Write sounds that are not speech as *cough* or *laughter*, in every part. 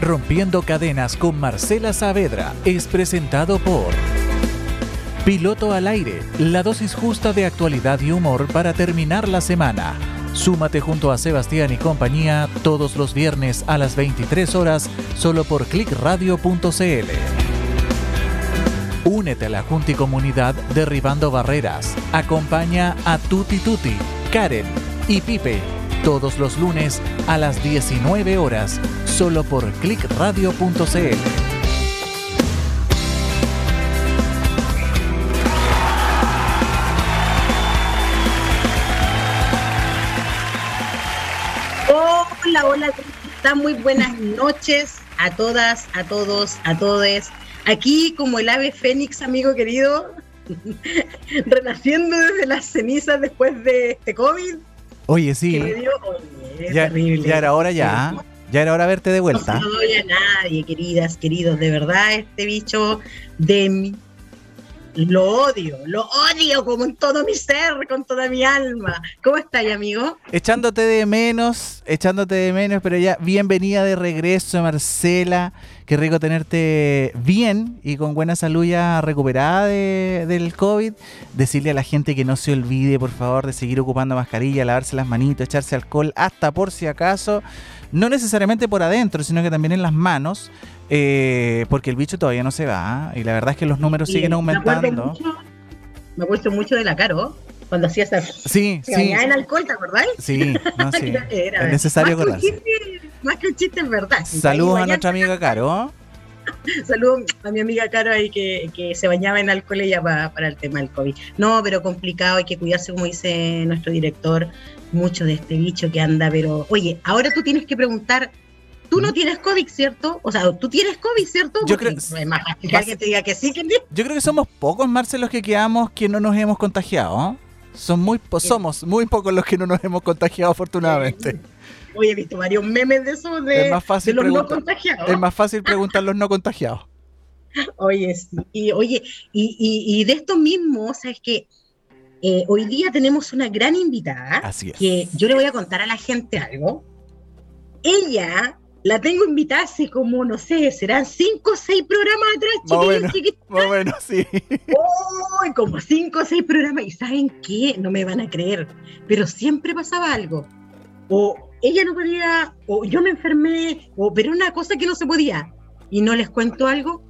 Rompiendo Cadenas con Marcela Saavedra es presentado por Piloto al Aire, la dosis justa de actualidad y humor para terminar la semana. Súmate junto a Sebastián y compañía todos los viernes a las 23 horas solo por clickradio.cl. Únete a la Junta Comunidad Derribando Barreras. Acompaña a Tuti Tuti, Karen y Pipe todos los lunes a las 19 horas solo por clickradio.cl. Hola, hola, ¿cómo Muy buenas noches a todas, a todos, a todes. Aquí como el ave fénix, amigo querido, *laughs* renaciendo desde las cenizas después de este COVID. Oye, sí. ya, ya, era hora ya. Ya era hora verte de vuelta. No se a nadie, queridas, queridos. De verdad, este bicho de mí lo odio, lo odio como en todo mi ser, con toda mi alma. ¿Cómo estás, amigo? Echándote de menos, echándote de menos, pero ya bienvenida de regreso, Marcela. Qué rico tenerte bien y con buena salud ya recuperada del COVID. Decirle a la gente que no se olvide, por favor, de seguir ocupando mascarilla, lavarse las manitos, echarse alcohol, hasta por si acaso. No necesariamente por adentro, sino que también en las manos. Eh, porque el bicho todavía no se va y la verdad es que los números siguen aumentando. Me acuerdo, mucho, de la Caro cuando hacía esa. Sí, sí. en alcohol, ¿te acordás? Sí, no, *laughs* sí. es necesario más más que un chiste, en verdad. Saludos a nuestra amiga Caro. *laughs* Saludos a mi amiga Caro ahí que, que se bañaba en alcohol ella para, para el tema del COVID. No, pero complicado, hay que cuidarse, como dice nuestro director, mucho de este bicho que anda, pero oye, ahora tú tienes que preguntar Tú no tienes COVID, ¿cierto? O sea, tú tienes COVID, ¿cierto? Yo creo, es más que alguien te diga que sí. Que Yo creo que somos pocos, Marcel, los que quedamos que no nos hemos contagiado. Son muy, somos muy pocos los que no nos hemos contagiado, afortunadamente. Oye, he visto varios memes de eso de, los no contagiados. Es más fácil preguntar los no contagiados. *laughs* Oye, sí. Y, oye, y, y, de esto mismo, sabes que eh, hoy día tenemos una gran invitada. Así es. Que yo le voy a contar a la gente algo. Ella la tengo invitada hace como, no sé, serán cinco o seis programas atrás, chiquillos, Más o menos, sí. *laughs* Oh, como cinco o seis programas. ¿Y saben qué? No me van a creer. Pero siempre pasaba algo. O ella no podía, o yo me enfermé, o pero una cosa que no se podía. Y no les cuento algo,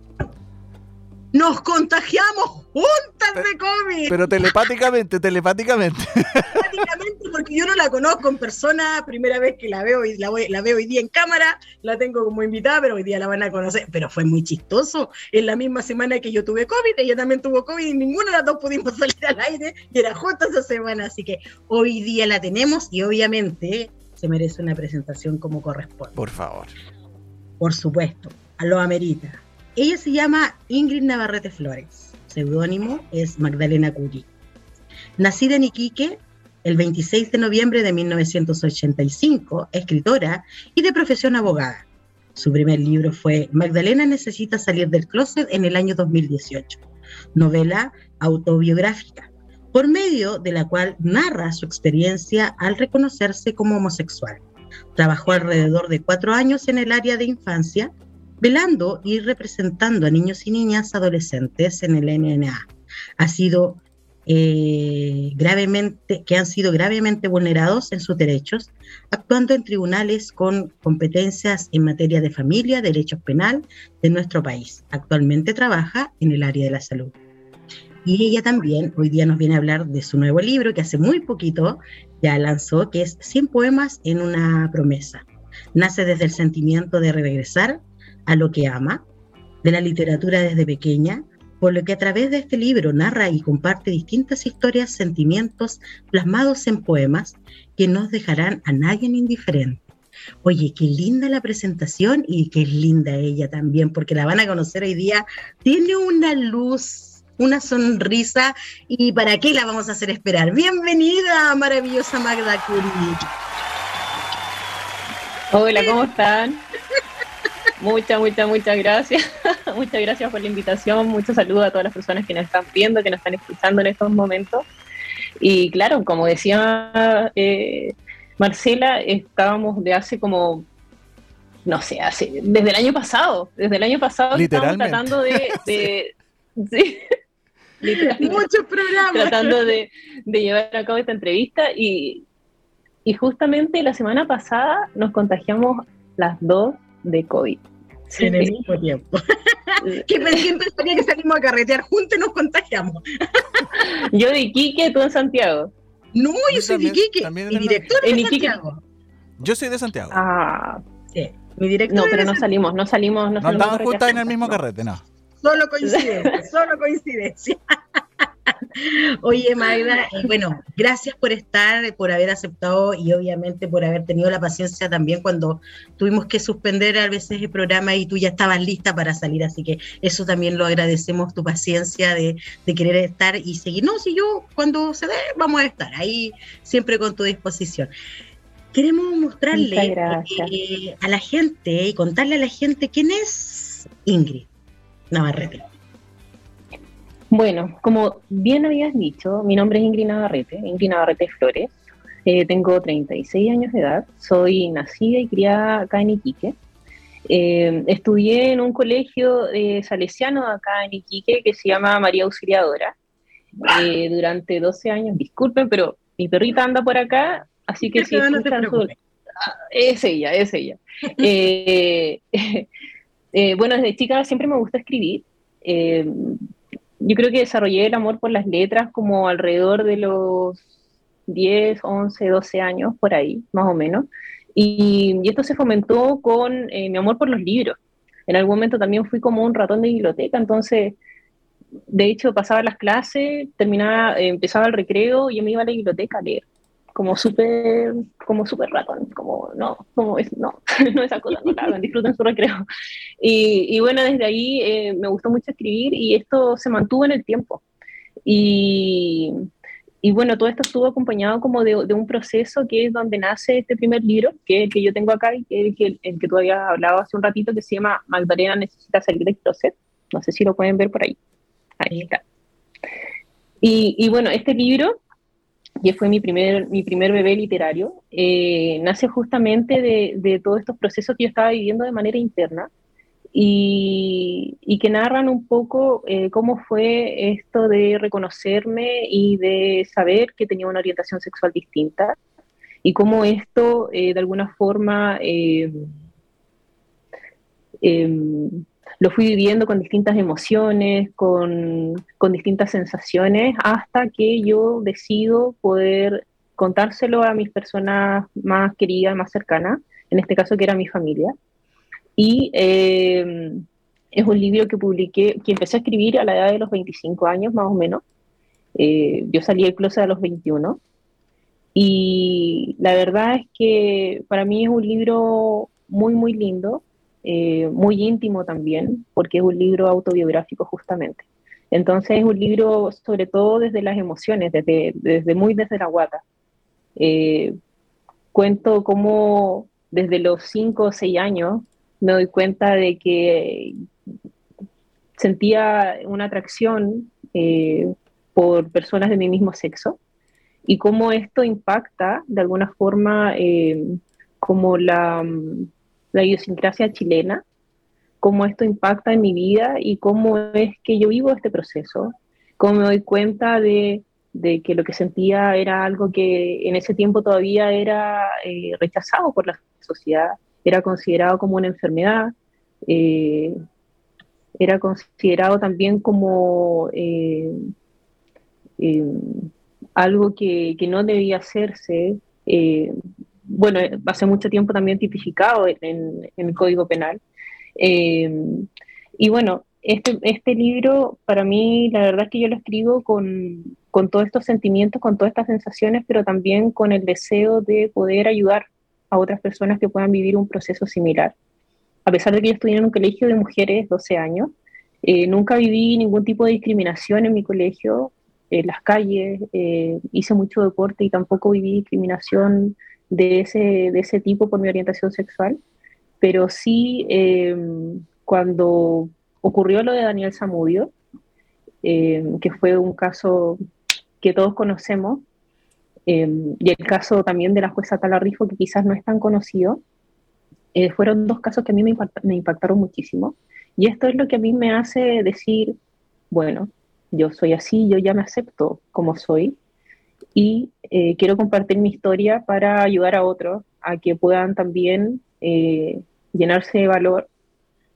nos contagiamos juntas de COVID. Pero telepáticamente, telepáticamente. *laughs* Telepáticamente, porque yo no la conozco en persona, primera vez que la veo y la, la, veo hoy día en cámara, la tengo como invitada, pero hoy día la van a conocer. Pero fue muy chistoso. En la misma semana que yo tuve COVID, ella también tuvo COVID y ninguna de las dos pudimos *laughs* salir al aire y era justo esa semana. Así que hoy día la tenemos y obviamente se merece una presentación como corresponde. Por favor. Por supuesto, a lo amerita. Ella se llama Ingrid Navarrete Flores. Seudónimo es Magdalena Curi. Nacida en Iquique el 26 de noviembre de 1985, escritora y de profesión abogada. Su primer libro fue Magdalena necesita salir del closet en el año 2018, novela autobiográfica, por medio de la cual narra su experiencia al reconocerse como homosexual. Trabajó alrededor de cuatro años en el área de infancia velando y representando a niños y niñas adolescentes en el NNA. Ha sido eh, gravemente, que han sido gravemente vulnerados en sus derechos, actuando en tribunales con competencias en materia de familia, derechos penal de nuestro país. Actualmente trabaja en el área de la salud. Y ella también hoy día nos viene a hablar de su nuevo libro que hace muy poquito ya lanzó, que es 100 poemas en una promesa. Nace desde el sentimiento de regresar a lo que ama, de la literatura desde pequeña, por lo que a través de este libro narra y comparte distintas historias, sentimientos plasmados en poemas que no dejarán a nadie indiferente. Oye, qué linda la presentación y qué linda ella también, porque la van a conocer hoy día. Tiene una luz, una sonrisa y ¿para qué la vamos a hacer esperar? Bienvenida, maravillosa Magda Curie. Hola, ¿cómo están? Muchas, muchas, muchas gracias. *laughs* muchas gracias por la invitación. Muchos saludos a todas las personas que nos están viendo, que nos están escuchando en estos momentos. Y claro, como decía eh, Marcela, estábamos de hace como no sé, hace, desde el año pasado, desde el año pasado estamos tratando de, *laughs* sí. Muchos programas tratando de, llevar a cabo esta entrevista y, y justamente la semana pasada nos contagiamos las dos de COVID. en el mismo tiempo. *laughs* ¿Quién pensaría que salimos a carretear juntos y nos contagiamos? yo de Iquique, tú en Santiago. No, yo, soy de Iquique. Mi director es de Santiago. Yo soy de Santiago. Ah. Sí. Mi director no, pero no salimos, no salimos. No, no andamos justo en el mismo carrete, no. Solo *laughs* coincidencia, solo coincidencia. *laughs* Oye, Magda, eh, bueno, gracias por estar, por haber aceptado y obviamente por haber tenido la paciencia también cuando tuvimos que suspender a veces el programa y tú ya estabas lista para salir, así que eso también lo agradecemos, tu paciencia de, querer estar y seguir. No, si yo cuando se dé, vamos a estar ahí siempre con tu disposición. Queremos mostrarle eh, a la gente y contarle a la gente quién es Ingrid Navarrete. Bueno, como bien habías dicho, mi nombre es Ingrid Navarrete, Ingrid Navarrete Flores. Eh, tengo 36 años de edad, soy nacida y criada acá en Iquique. Eh, estudié en un colegio eh, salesiano acá en Iquique que se llama María Auxiliadora durante 12 años. Disculpen, pero mi perrita anda por acá, así que si escuchan su... Ah, es ella, es ella. *laughs* *laughs* bueno, desde chica siempre me gusta escribir yo creo que desarrollé el amor por las letras como alrededor de los 10, 11, 12 años, por ahí, más o menos. Y, esto se fomentó con eh, mi amor por los libros. En algún momento también fui como un ratón de biblioteca, entonces, de hecho, pasaba las clases, terminaba, eh, empezaba el recreo y yo me iba a la biblioteca a leer como súper como súper ratón, como no, como es, no, *laughs* no esa cosa, no la disfruten su recreo. Y, y bueno, desde ahí eh, me gustó mucho escribir y esto se mantuvo en el tiempo. Y, y bueno, todo esto estuvo acompañado como de, de, un proceso que es donde nace este primer libro, que es el que yo tengo acá y que es el que, el que tú habías hablado hace un ratito, que se llama Magdalena necesita salir del closet. No sé si lo pueden ver por ahí. Ahí está. Y, y bueno, este libro que fue mi primer, mi primer bebé literario, eh, nace justamente de, de, todos estos procesos que yo estaba viviendo de manera interna y, y que narran un poco eh, cómo fue esto de reconocerme y de saber que tenía una orientación sexual distinta y cómo esto eh, de alguna forma em, lo fui viviendo con distintas emociones, con, con, distintas sensaciones, hasta que yo decido poder contárselo a mis personas más queridas, más cercanas, en este caso que era mi familia. Y eh, es un libro que publiqué, que empecé a escribir a la edad de los 25 años más o menos. Eh, yo salí del closet a los 21. Y la verdad es que para mí es un libro muy, muy lindo, eh, muy íntimo también, porque es un libro autobiográfico justamente. Entonces es un libro sobre todo desde las emociones, desde, desde muy desde la guata. Eh, cuento cómo desde los 5 o 6 años me doy cuenta de que sentía una atracción eh, por personas de mi mismo sexo y cómo esto impacta de alguna forma como la la idiosincrasia chilena, cómo esto impacta en mi vida y cómo es que yo vivo este proceso, cómo me doy cuenta de, que lo que sentía era algo que en ese tiempo todavía era eh, rechazado por la sociedad, era considerado como una enfermedad, eh, era considerado también como eh, algo que, que, no debía hacerse bueno, hace mucho tiempo también tipificado en, el Código Penal. Eh, y bueno, este, este libro, para mí, la verdad es que yo lo escribo con, con todos estos sentimientos, con todas estas sensaciones, pero también con el deseo de poder ayudar a otras personas que puedan vivir un proceso similar. A pesar de que yo estudié en un colegio de mujeres 12 años, eh, nunca viví ningún tipo de discriminación en mi colegio, en las calles, eh, hice mucho deporte y tampoco viví discriminación de ese, de ese tipo por mi orientación sexual, pero sí eh, cuando ocurrió lo de Daniel Zamudio, eh, que fue un caso que todos conocemos, eh, y el caso también de la jueza Talarrifo, que quizás no es tan conocido, fueron dos casos que a mí me, me impactaron muchísimo. Y esto es lo que a mí me hace decir, bueno, yo soy así, yo ya me acepto como soy y eh, quiero compartir mi historia para ayudar a otros a que puedan también eh, llenarse de valor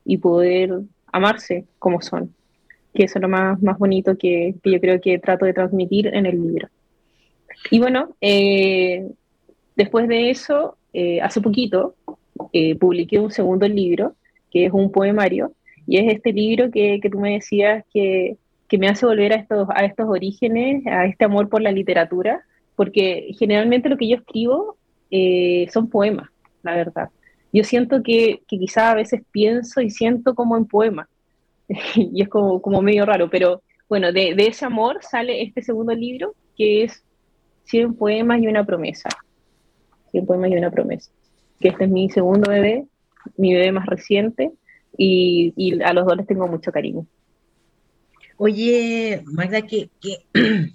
y poder amarse como son, que es lo más, más bonito que, que yo creo que trato de transmitir en el libro. Y bueno, eh, después de eso, hace poquito, publiqué un segundo libro, que es un poemario, y es este libro que, que tú me decías que que me hace volver a estos, a estos orígenes, a este amor por la literatura, porque generalmente lo que yo escribo eh, son poemas, la verdad. Yo siento que, que quizá a veces pienso y siento como en poema, *laughs* y es como, como medio raro, pero bueno, de, de, ese amor sale este segundo libro, que es 100 poemas y una promesa. 100 poemas y una promesa. Que este es mi segundo bebé, mi bebé más reciente, y, y a los dos les tengo mucho cariño. Oye, Magda, qué, *clears throat*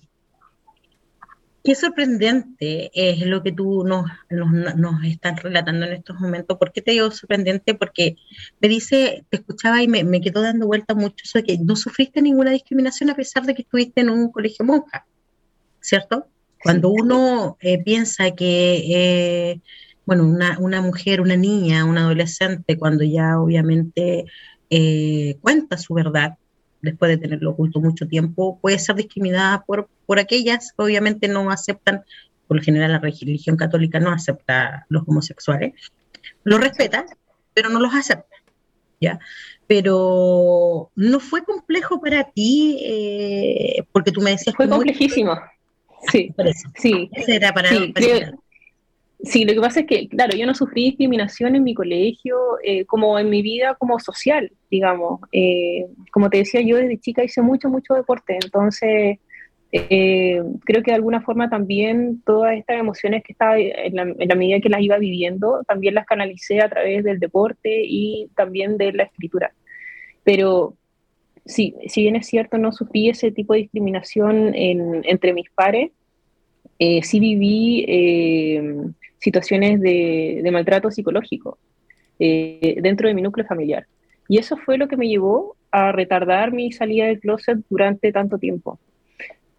qué, sorprendente es lo que tú nos, nos, estás relatando en estos momentos. ¿Por qué te digo sorprendente? Porque me dice, te escuchaba y me, me quedó dando vuelta mucho eso de que no sufriste ninguna discriminación a pesar de que estuviste en un colegio monja, ¿cierto? Cuando uno eh, piensa que, eh, bueno, una, una, mujer, una niña, un adolescente, cuando ya obviamente eh, cuenta su verdad, después de tenerlo oculto mucho tiempo, puede ser discriminada por, por aquellas que obviamente no aceptan, por lo general la religión católica no acepta los homosexuales, lo respeta, pero no los acepta, ¿ya? Pero no fue complejo para ti, eh, porque tú me decías... Fue complejísimo, sí. Sí. era para... Sí, lo que pasa es que, claro, yo no sufrí discriminación en mi colegio, eh, como en mi vida como social, digamos. Eh, como te decía, yo desde chica hice mucho, mucho deporte, entonces eh, creo que de alguna forma también todas estas emociones que estaba en la, en la, medida que las iba viviendo, también las canalicé a través del deporte y también de la escritura. Pero sí, si bien es cierto, no sufrí ese tipo de discriminación en, entre mis pares, sí viví situaciones de, maltrato psicológico eh, dentro de mi núcleo familiar. Y eso fue lo que me llevó a retardar mi salida del closet durante tanto tiempo.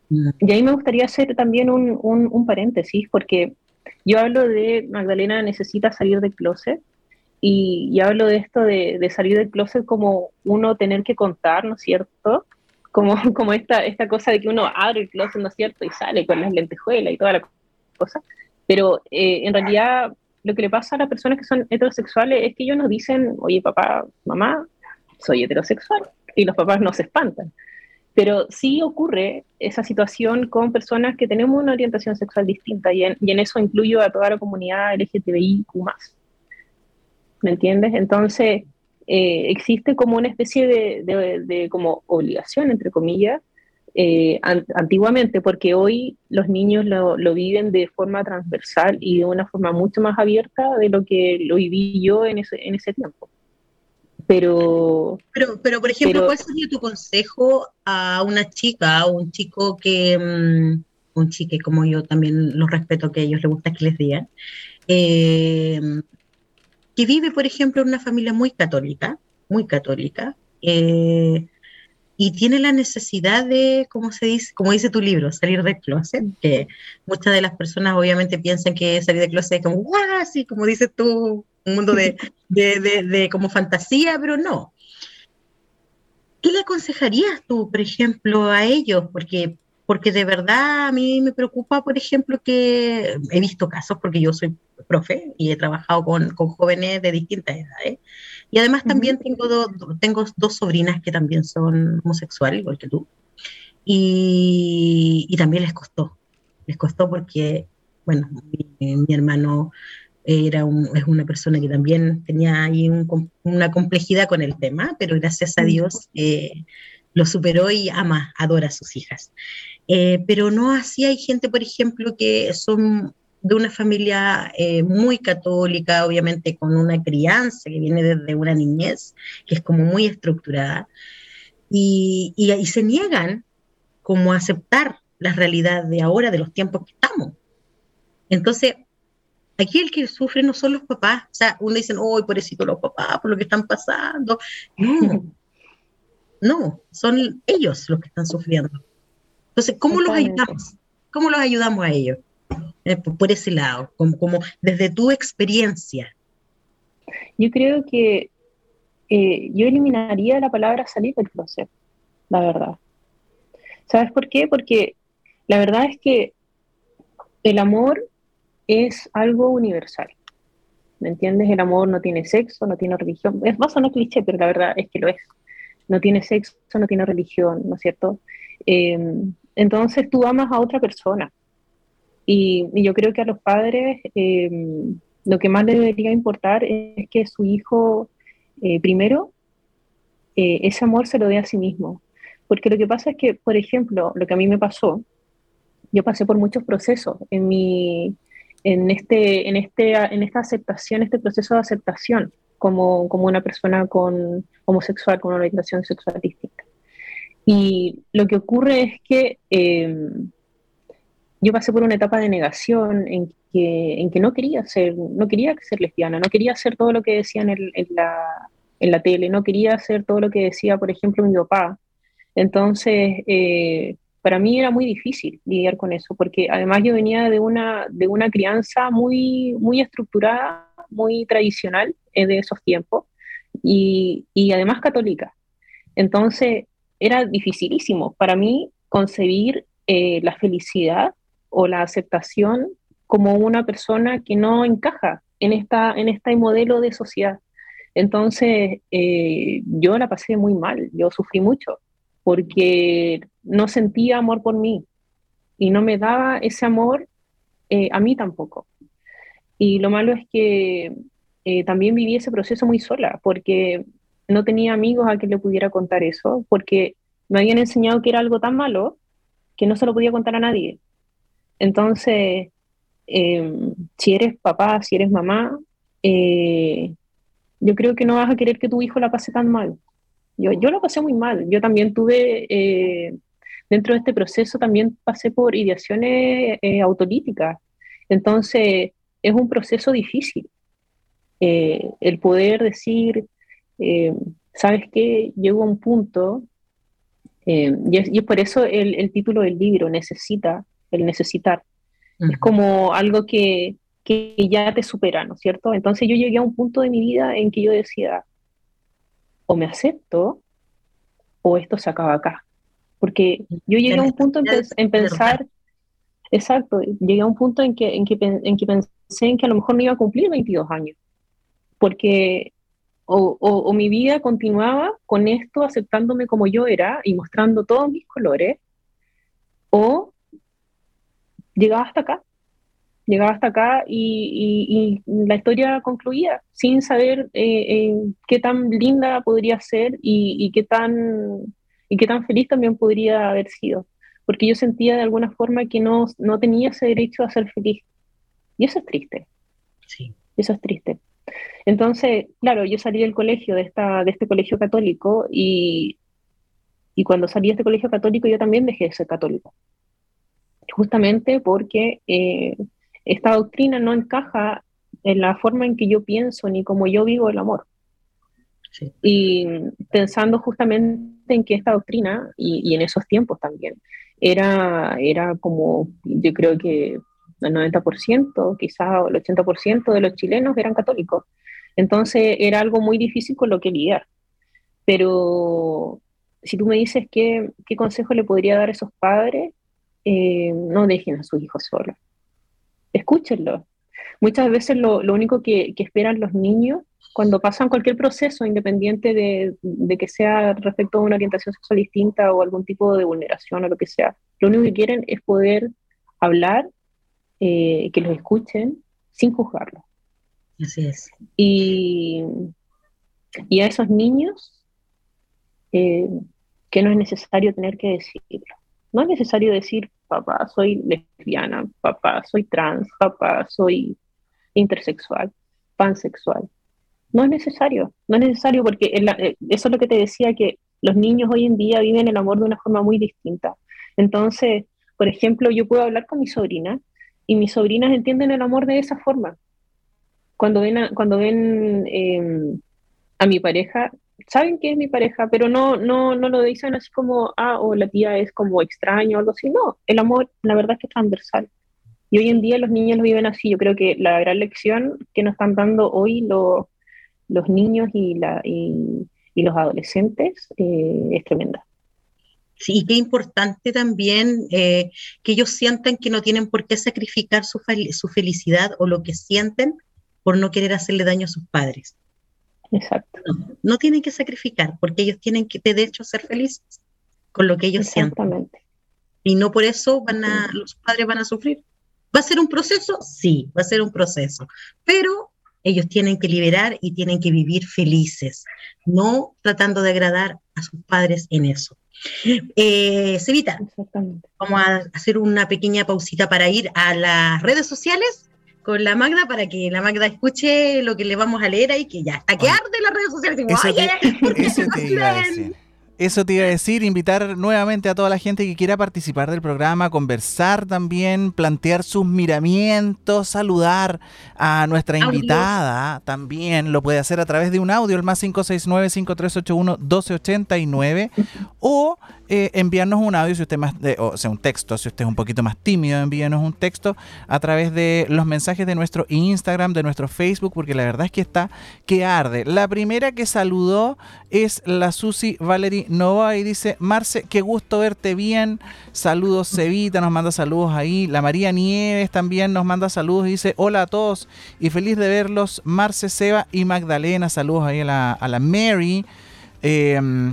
Mm. Y ahí me gustaría hacer también un, un, paréntesis, porque yo hablo de Magdalena necesita salir del closet, y, y hablo de esto de, de, salir del closet como uno tener que contar, ¿no es cierto? Como, *laughs* como esta, esta cosa de que uno abre el closet, ¿no es cierto? Y sale con las lentejuelas y toda la cosa. Pero eh, en realidad lo que le pasa a las personas que son heterosexuales es que ellos nos dicen, oye papá, mamá, soy heterosexual, y los papás no se espantan. Pero sí ocurre esa situación con personas que tenemos una orientación sexual distinta, y en, y en eso incluyo a toda la comunidad LGTBIQ. ¿Me entiendes? Entonces, eh, existe como una especie de, de, de, como obligación, entre comillas, eh, antiguamente, porque hoy los niños lo, lo, viven de forma transversal y de una forma mucho más abierta de lo que lo viví yo en ese, en ese tiempo. Pero, pero, pero, por ejemplo, ¿cuál sería tu consejo a una chica o un chico que, um, un chique como yo también los respeto que a ellos les gusta que les digan, eh, que vive, por ejemplo, en una familia muy católica, muy católica, eh, y tiene la necesidad de, como se dice, como dice tu libro, salir del closet, que muchas de las personas obviamente piensan que salir del closet es como, ¡guau! Así como dices tú, un mundo de, *laughs* de, de, de, como fantasía, pero no. ¿Qué le aconsejarías tú, por ejemplo, a ellos? Porque, porque de verdad a mí me preocupa, por ejemplo, que he visto casos, porque yo soy profe y he trabajado con, con jóvenes de distintas edades, y además también tengo, tengo dos sobrinas que también son homosexuales, igual que tú. Y, y también les costó. Les costó porque, bueno, mi, hermano era es una persona que también tenía ahí un, una complejidad con el tema, pero gracias a Dios eh, lo superó y ama, adora a sus hijas. Eh, pero no así hay gente, por ejemplo, que son de una familia eh, muy católica, obviamente con una crianza que viene desde una niñez, que es como muy estructurada, y, y, se niegan como a aceptar la realidad de ahora, de los tiempos que estamos. Entonces, Aquí el que sufre no son los papás. O sea, uno dice, oh, pobrecito los papás, por lo que están pasando. No, no, son ellos los que están sufriendo. Entonces, ¿cómo los ayudamos? ¿Cómo los ayudamos a ellos? Eh, por, ese lado, como, desde tu experiencia. Yo creo que eh, yo eliminaría la palabra salir del proceso, la verdad. ¿Sabes por qué? Porque la verdad es que el amor es algo universal. ¿Me entiendes? El amor no tiene sexo, no tiene religión. Es más o menos cliché, pero la verdad es que lo es. No tiene sexo, no tiene religión, ¿no es cierto? Em, entonces tú amas a otra persona. Y, yo creo que a los padres em, lo que más les debería importar es que su hijo, eh, primero, eh, ese amor se lo dé a sí mismo. Porque lo que pasa es que, por ejemplo, lo que a mí me pasó, yo pasé por muchos procesos en mi, en, este, en, este, en esta aceptación, este proceso de aceptación como, como una persona con, homosexual, con una orientación sexual distinta. Y lo que ocurre es que em, yo pasé por una etapa de negación en que, en que no quería ser, no quería ser lesbiana, no quería hacer todo lo que decían en, en, la, en la tele, no quería hacer todo lo que decía, por ejemplo, mi papá. Entonces, eh, para mí era muy difícil lidiar con eso, porque además yo venía de una, de una crianza muy, muy estructurada, muy tradicional eh, de esos tiempos, y, y, además católica. Entonces era dificilísimo para mí concebir eh, la felicidad o la aceptación como una persona que no encaja en, esta, en este modelo de sociedad. Entonces eh, yo la pasé muy mal, yo sufrí mucho porque no sentía amor por mí y no me daba ese amor eh, a mí tampoco. Y lo malo es que eh, también viví ese proceso muy sola, porque no tenía amigos a quien le pudiera contar eso, porque me habían enseñado que era algo tan malo que no se lo podía contar a nadie. Entonces, em, si eres papá, si eres mamá, eh, yo creo que no vas a querer que tu hijo la pase tan mal. Yo, yo lo pasé muy mal. Yo también tuve, eh, dentro de este proceso, también pasé por ideaciones eh, autolíticas. Entonces, es un proceso difícil. El poder decir, ¿sabes qué? Llego a un punto, y es, por eso el, título del libro, necesita, el necesitar. Es como algo que, que ya te supera, ¿no es cierto? Entonces yo llegué a un punto de mi vida en que yo decía, o me acepto o esto se acaba acá. Porque yo llegué a un punto en, pensar, exacto, llegué a un punto en que, en, que, en que pensé en que a lo mejor no iba a cumplir 22 años, porque o, o, mi vida continuaba con esto, aceptándome como yo era y mostrando todos mis colores, o llegaba hasta acá llegaba hasta acá y, la historia concluía sin saber eh, qué tan linda podría ser y, qué tan, y qué tan feliz también podría haber sido. Porque yo sentía de alguna forma que no, no tenía ese derecho a ser feliz. Y eso es triste. Sí. Eso es triste. Entonces, claro, yo salí del colegio, de, esta, de este colegio católico, y, y cuando salí de este colegio católico yo también dejé de ser católico. Justamente porque eh, esta doctrina no encaja en la forma en que yo pienso ni como yo vivo el amor. Y pensando justamente en que esta doctrina, y, en esos tiempos también, era, era como, yo creo que el 90%, quizás el 80% de los chilenos eran católicos. Entonces era algo muy difícil con lo que lidiar. Pero si tú me dices qué, qué consejo le podría dar a esos padres, eh, no dejen a sus hijos solos escúchenlo. Muchas veces lo, único que, esperan los niños cuando pasan cualquier proceso, independiente de, que sea respecto a una orientación sexual distinta o algún tipo de vulneración o lo que sea, lo único que quieren es poder hablar, eh, que los escuchen sin juzgarlos. Así es. Y, a esos niños, eh, que no es necesario tener que decirlo. No es necesario decir, papá, soy lesbiana, papá, soy trans, papá, soy intersexual, pansexual. No es necesario, no es necesario porque eh, eso es lo que te decía, que los niños hoy en día viven el amor de una forma muy distinta. Entonces, por ejemplo, yo puedo hablar con mi sobrina y mis sobrinas entienden el amor de esa forma. cuando ven cuando ven em, a mi pareja, saben que es mi pareja, pero no, no, no lo dicen así como, ah, o la tía es como extraño o algo así. No, el amor, la verdad es que es transversal. Y hoy en día los niños lo viven así. Yo creo que la gran lección que nos están dando hoy los niños y, la, y, los adolescentes eh, es tremenda. Sí, qué importante también eh, que ellos sientan que no tienen por qué sacrificar su, su felicidad o lo que sienten por no querer hacerle daño a sus padres. Exacto. No, tienen que sacrificar, porque ellos tienen que, de hecho, ser felices con lo que ellos sienten. Y no por eso van a, los padres van a sufrir. ¿Va a ser un proceso? Sí, va a ser un proceso. Pero ellos tienen que liberar y tienen que vivir felices, no tratando de agradar a sus padres en eso. Eh, Cevita, vamos a hacer una pequeña pausita para ir a las redes sociales con la Magda para que la Magda escuche lo que le vamos a leer ahí, que ya está que arde las redes sociales. eso te, *laughs* eso te iba a decir, invitar nuevamente a toda la gente que quiera participar del programa, conversar también, plantear sus miramientos, saludar a nuestra invitada también. Lo puede hacer a través de un audio, el más 569-5381-1289, o eh, enviarnos un audio, si usted más, o sea, un texto, si usted es un poquito más tímido, envíenos un texto a través de los mensajes de nuestro Instagram, de nuestro Facebook, porque la verdad es que está que arde. La primera que saludó es la Susi Valerie Nova y dice, Marce, qué gusto verte bien. Saludos, Cevita, nos manda saludos ahí. La María Nieves también nos manda saludos y dice, hola a todos y feliz de verlos. Marce, Seba y Magdalena, saludos ahí a la, la Mary. Eh,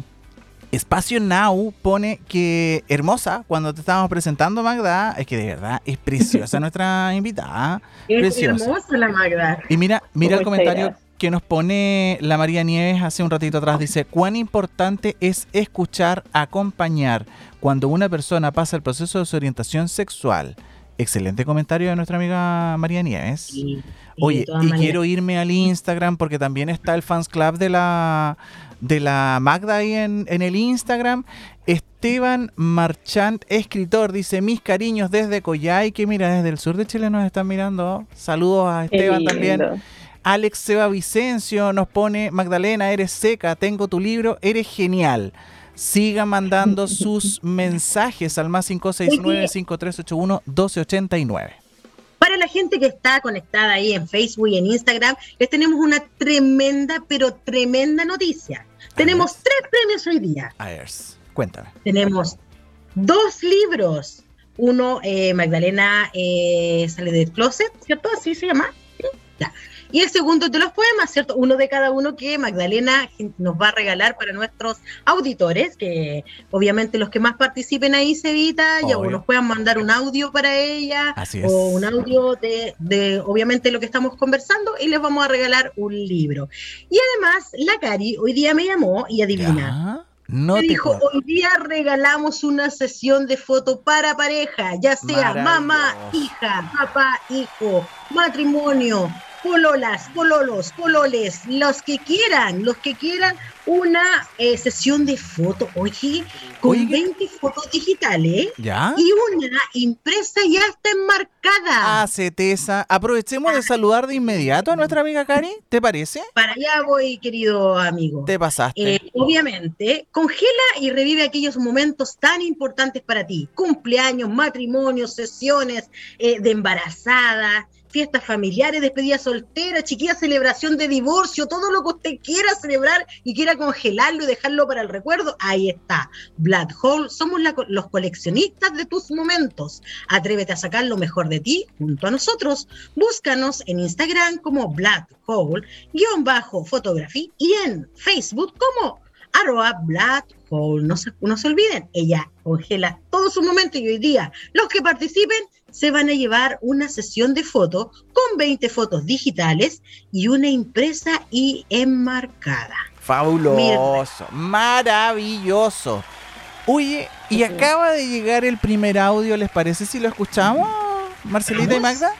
Espacio Now pone que hermosa cuando te estábamos presentando, Magda. Es que de verdad es preciosa *laughs* nuestra invitada. Es preciosa. hermosa la Magda. Y mira, mira el comentario que nos pone la María Nieves hace un ratito atrás. Dice, cuán importante es escuchar, acompañar cuando una persona pasa el proceso de su orientación sexual. Excelente comentario de nuestra amiga María Nieves. Oye, y quiero irme al Instagram porque también está el fans club de la de la Magda ahí en, el Instagram. Esteban Marchant, escritor, dice mis cariños desde Coyay, que mira, desde el sur de Chile nos están mirando. Saludos a Esteban también. Alex Seba Vicencio nos pone, Magdalena, eres seca, tengo tu libro, eres genial. Siga mandando *laughs* sus mensajes al más 569-5381-1289. Para la gente que está conectada ahí en Facebook y en Instagram, les tenemos una tremenda, pero tremenda noticia. tenemos tres premios hoy día. A ver, cuéntame. Tenemos dos libros. Uno, eh, Magdalena eh, sale del closet, ¿cierto? Así se llama. Ya. Y el segundo de los poemas, ¿cierto? Uno de cada uno que Magdalena nos va a regalar para nuestros auditores, que obviamente los que más participen ahí, se evita, ya nos puedan mandar un audio para ella, o un audio de, de, obviamente, lo que estamos conversando, y les vamos a regalar un libro. Y además, la Cari hoy día me llamó y adivina. No me dijo, hoy día regalamos una sesión de foto para pareja, ya sea mamá, hija, papá, hijo, matrimonio, pololas, pololos, pololes, los que quieran, los que quieran una eh, sesión de fotos, oye, con 20 fotos digitales ¿Ya? y una impresa ya está enmarcada. Ah, Cetesa. Aprovechemos de saludar de inmediato a nuestra amiga Cari, ¿te parece? Para allá voy, querido amigo. Te pasaste. Eh, obviamente, congela y revive aquellos momentos tan importantes para ti. Cumpleaños, matrimonios, sesiones eh, de embarazada, fiestas familiares, despedida soltera, chiquilla celebración de divorcio, todo lo que usted quiera celebrar y quiera congelarlo y dejarlo para el recuerdo, ahí está. Black Hole, somos los coleccionistas de tus momentos. Atrévete a sacar lo mejor de ti junto a nosotros. Búscanos en Instagram como Black Hole, guion bajo fotografía y en Facebook como arroba Black Hole. No se, no se olviden, ella congela todo su momento y hoy día los que participen se van a llevar una sesión de fotos con 20 fotos digitales y una impresa y enmarcada. Fabuloso, maravilloso. Oye, y acaba de llegar el primer audio, ¿les parece si lo escuchamos, Marcelita y Magda?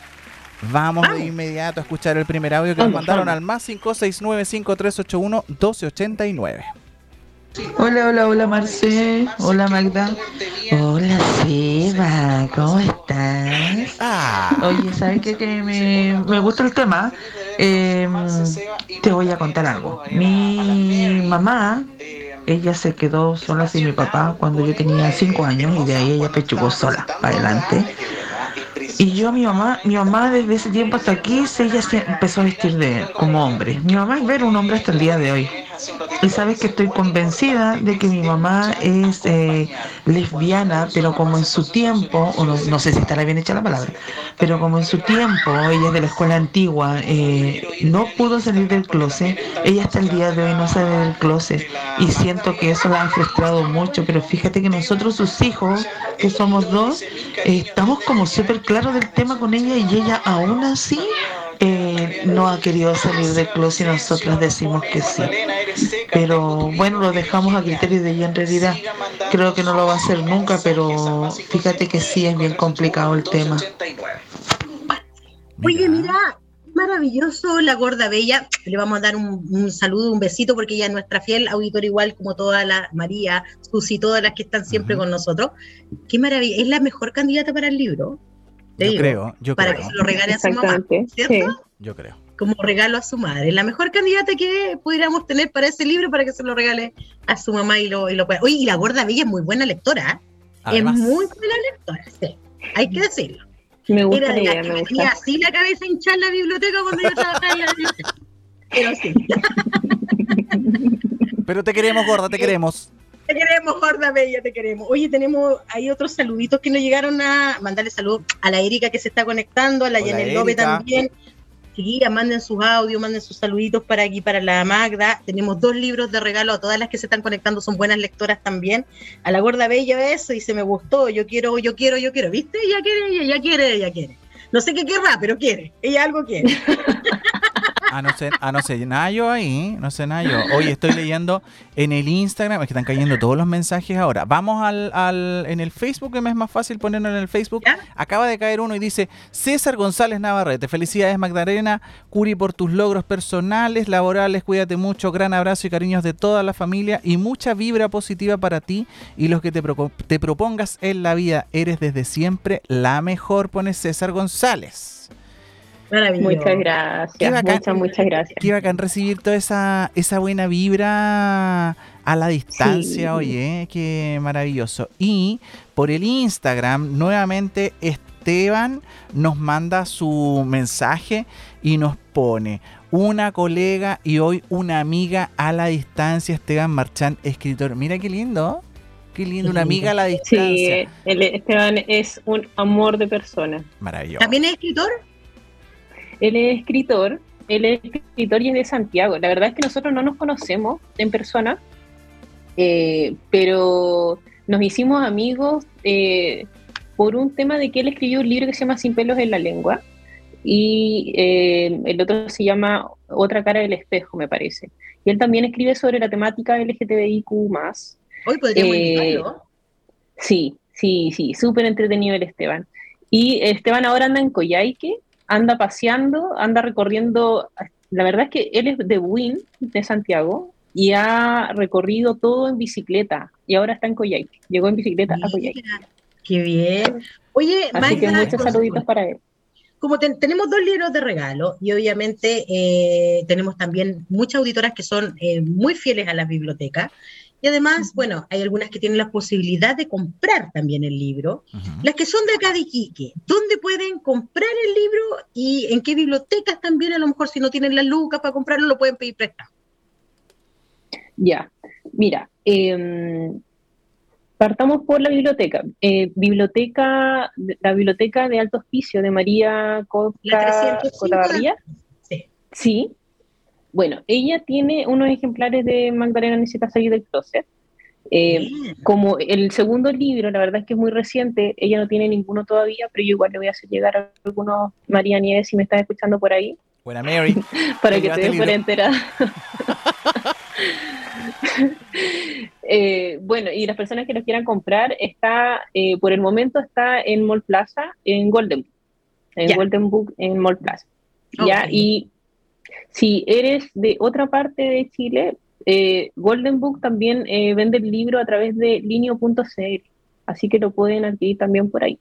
Vamos de inmediato a escuchar el primer audio que nos mandaron al más 569 5381 1289. Hola, hola, hola Marce. Hola Magda. Hola Seba, ¿cómo estás? Ah. Oye, ¿sabes qué? Que me, me gusta el tema. Em, te voy a contar algo. Mi mamá, ella se quedó sola sin mi papá cuando yo tenía cinco años y de ahí ella pechugó sola para adelante. Y yo, mi mamá, mi mamá desde ese tiempo hasta aquí, ella se empezó a vestir de como hombre. Mi mamá es ver un hombre hasta el día de hoy. Y sabes que estoy convencida de que mi mamá es eh, lesbiana, pero como en su tiempo, o no, sé si estará bien hecha la palabra, pero como en su tiempo, ella es de la escuela antigua, eh, no pudo salir del closet, ella hasta el día de hoy no sale del closet. Y siento que eso la ha frustrado mucho, pero fíjate que nosotros, sus hijos, que somos dos, eh, estamos como súper claros del tema con ella y ella aún así eh, no ha querido salir del closet y nosotros decimos que sí. Pero bueno, lo dejamos a criterio de ella en realidad. Creo que no lo va a hacer nunca, pero fíjate que sí es bien complicado el tema. Oye, mira, maravilloso la gorda bella. Le vamos a dar un, saludo, un besito, porque ella es nuestra fiel auditora, igual como toda la María, Susi, todas las que están siempre con nosotros. Qué maravilla. Es la mejor candidata para el libro yo creo, yo para que se lo regale a su mamá, ¿cierto? Yo creo. Como regalo a su madre. La mejor candidata que pudiéramos tener para ese libro para que se lo regale a su mamá y lo, y lo pueda. Oye, y la gorda Bella es muy buena lectora. ¿eh? Es muy buena lectora, sí. Hay que decirlo. Me gusta Era me tenía así la cabeza hinchada en la biblioteca cuando yo trabajaba en la biblioteca. Pero sí. *laughs* Pero te queremos, gorda, te queremos. Te queremos, Gorda Bella, te queremos. Oye, tenemos ahí otros saluditos que nos llegaron a mandarle saludos a la Erika que se está conectando, a la Yanel López también. Sí, manden sus audios, manden sus saluditos para aquí, para la Magda. Tenemos dos libros de regalo a todas las que se están conectando, son buenas lectoras también. A la Gorda Bella eso, y se me gustó, yo quiero, yo quiero, yo quiero. ¿Viste? Ella quiere, ella, ella quiere, ella quiere. No sé qué querrá, pero quiere. Ella algo quiere. *laughs* Ah, no sé, ah, no sé nada yo ahí, no sé nada yo. Hoy estoy leyendo en el Instagram, es que están cayendo todos los mensajes ahora. Vamos al, al en el Facebook, que me es más fácil ponerlo en el Facebook. Acaba de caer uno y dice, César González Navarrete, felicidades Magdalena, Curi por tus logros personales, laborales, cuídate mucho, gran abrazo y cariños de toda la familia y mucha vibra positiva para ti y los que te, te propongas en la vida. Eres desde siempre la mejor, pone César González. Muchas gracias. muchas, muchas gracias. Qué bacán recibir toda esa, esa buena vibra a la distancia, oye, qué maravilloso. Y por el Instagram, nuevamente Esteban nos manda su mensaje y nos pone una colega y hoy una amiga a la distancia, Esteban Marchán, escritor. Mira qué lindo. Qué lindo, una amiga a la distancia. Sí, Esteban es un amor de persona. Maravilloso. ¿También es escritor? Él es escritor, él es escritor y es de Santiago. La verdad es que nosotros no nos conocemos en persona, eh, pero nos hicimos amigos eh, por un tema de que él escribió un libro que se llama Sin pelos en la lengua y eh, el otro se llama Otra cara del espejo, me parece. Y él también escribe sobre la temática LGTBIQ+. Hoy podríamos Sí, sí, sí, súper entretenido el Esteban. Y Esteban ahora anda en Coyhaique, anda paseando, anda recorriendo, la verdad es que él es de Buin, de Santiago, y ha recorrido todo en bicicleta, y ahora está en Coyhaique, llegó en bicicleta a Coyhaique. Qué bien. Oye, Así que muchos saluditos para él. Como tenemos dos libros de regalo y obviamente eh, tenemos también muchas auditoras que son eh, muy fieles a las bibliotecas, y además, bueno, hay algunas que tienen la posibilidad de comprar también el libro. Las que son de acá de Iquique, ¿dónde pueden comprar el libro y en qué bibliotecas también? A lo mejor si no tienen las lucas para comprarlo, lo pueden pedir prestado. Ya, mira, em, partamos por la biblioteca. Eh, biblioteca, la biblioteca de alto hospicio de María Costa Sí. sí, bueno, ella tiene unos ejemplares de Magdalena Necesita salir del closet. Eh, como el segundo libro, la verdad es que es muy reciente, ella no tiene ninguno todavía, pero yo igual le voy a hacer llegar a algunos, María Nieves, si me estás escuchando por ahí. Buena Mary. *laughs* para que te des por enterada. *laughs* Eh, bueno, y las personas que lo quieran comprar, está, eh, por el momento está en Mall Plaza, en Golden Book. En Golden Book, en Mall Plaza. Ya, y si eres de otra parte de Chile, eh, Golden Book también eh, vende el libro a través de linio.cl, así que lo pueden adquirir también por ahí.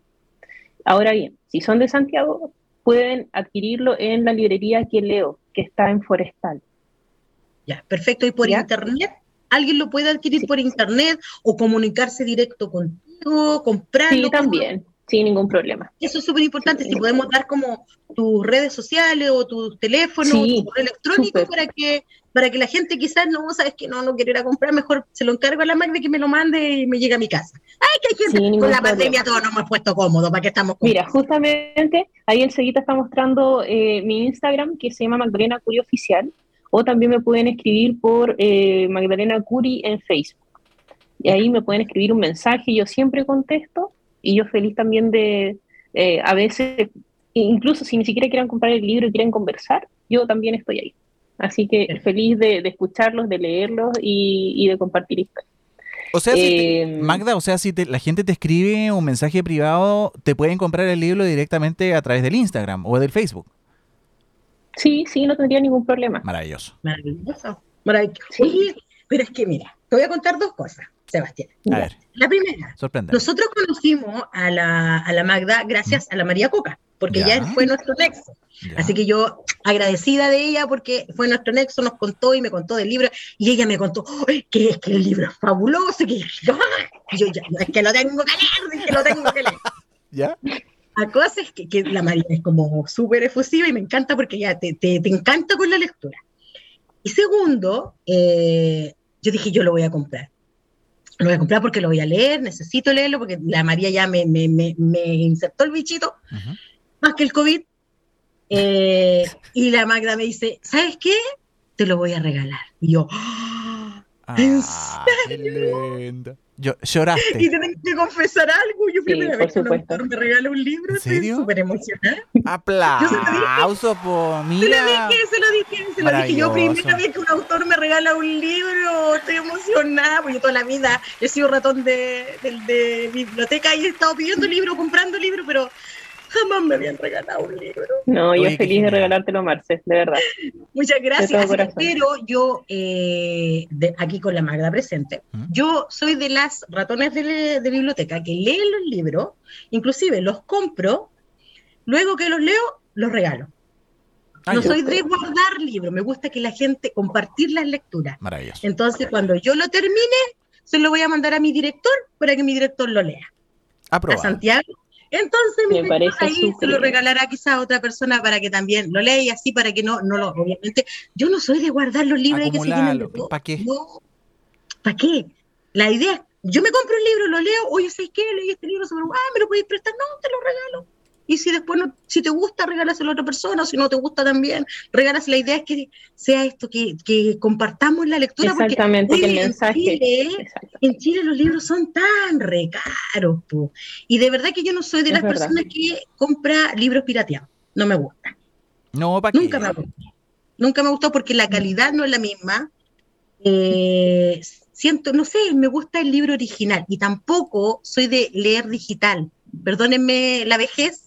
Ahora bien, si son de Santiago, pueden adquirirlo en la librería que leo, que está en Forestal. Ya, perfecto. ¿Y por internet? ¿Alguien lo puede adquirir por internet o comunicarse directo contigo, comprarlo? Sí, también sin ningún problema. Eso es súper importante, si podemos dar como tus redes sociales o tu teléfono o tu correo electrónico para que para que la gente quizás no, sabes que no, no quiere ir a comprar, mejor se lo encargo a la máquina que me lo mande y me llegue a mi casa. Ay, que hay gente con la pandemia todo no hemos puesto cómodo, ¿para qué estamos Mira, justamente ahí el seguita está mostrando eh, mi Instagram que se llama Magdalena Curi Oficial o también me pueden escribir por eh, Magdalena Curi en Facebook. Y ahí me pueden escribir un mensaje, yo siempre contesto y yo feliz también de, eh, a veces, incluso si ni siquiera quieran comprar el libro y quieren conversar, yo también estoy ahí. Así que feliz de, escucharlos, de leerlos y, de compartir historias. O sea, eh, Magda, o sea, si la gente te escribe un mensaje privado, te pueden comprar el libro directamente a través del Instagram o del Facebook. Sí, sí, no tendría ningún problema. Maravilloso. Maravilloso. Maravilloso. Sí. pero es que mira, te voy a contar dos cosas. Sebastián. La primera, nosotros conocimos a la, a la Magda gracias a la María Coca, porque ya. fue nuestro nexo. Así que yo agradecida de ella porque fue nuestro nexo, nos contó y me contó del libro y ella me contó que es que el libro es fabuloso, que yo ya, es que lo tengo que leer, es que lo tengo que leer. *laughs* ¿Ya? A cosas que, que la María es como súper efusiva y me encanta porque ya te, te, te encanta con la lectura. Y segundo, eh, yo dije, yo lo voy a comprar lo voy a comprar porque lo voy a leer, necesito leerlo porque la María ya me, me, me, insertó el bichito, más que el COVID. Eh, y la Magda me dice, ¿sabes qué? Te lo voy a regalar. Y yo, ¡Ah! ¿en serio? Yo, lloraste. Y tienen que confesar algo. Yo primera vez que un autor me regala un libro, ¿En serio? estoy súper emocionada. Aplauso, por mira. Se lo dije, se lo dije, se lo dije. Yo primera vez que un autor me regala un libro, estoy emocionada, porque yo toda la vida he sido ratón de, de, de biblioteca y he estado pidiendo libros, comprando libros, pero jamás me habían regalado un libro. No, yo feliz de regalártelo, Marce, de verdad. Muchas gracias. Pero yo, eh, aquí con la Magda presente, yo soy de las ratones de, biblioteca que leen los libros, inclusive los compro, luego que los leo, los regalo. no soy de guardar libros, me gusta que la gente compartir las lecturas. Maravilloso. Entonces, cuando yo lo termine, se lo voy a mandar a mi director para que mi director lo lea. A Santiago entonces, me parece ahí se lo regalará quizá a otra persona para que también lo lea y así para que no, no lo, obviamente, yo no soy de guardar los libros que se tienen. ¿Para qué? ¿Para qué? La idea yo me compro un libro, lo leo, oye, ¿sabes qué? Leí este libro, ah, me lo podéis prestar, no, te lo regalo. Y si después, no, si te gusta, regálaselo a otra persona, o si no te gusta también, regalas. La idea es que sea esto, que, que compartamos la lectura. Exactamente, porque, que el mensaje. En Chile, los libros son tan re caros, y de verdad que yo no soy de las personas que compra libros pirateados, no me gusta. No, ¿para Nunca me gustó. Nunca me gustó porque la calidad no es la misma. Eh, siento, no sé, me gusta el libro original y tampoco soy de leer digital. Perdónenme la vejez,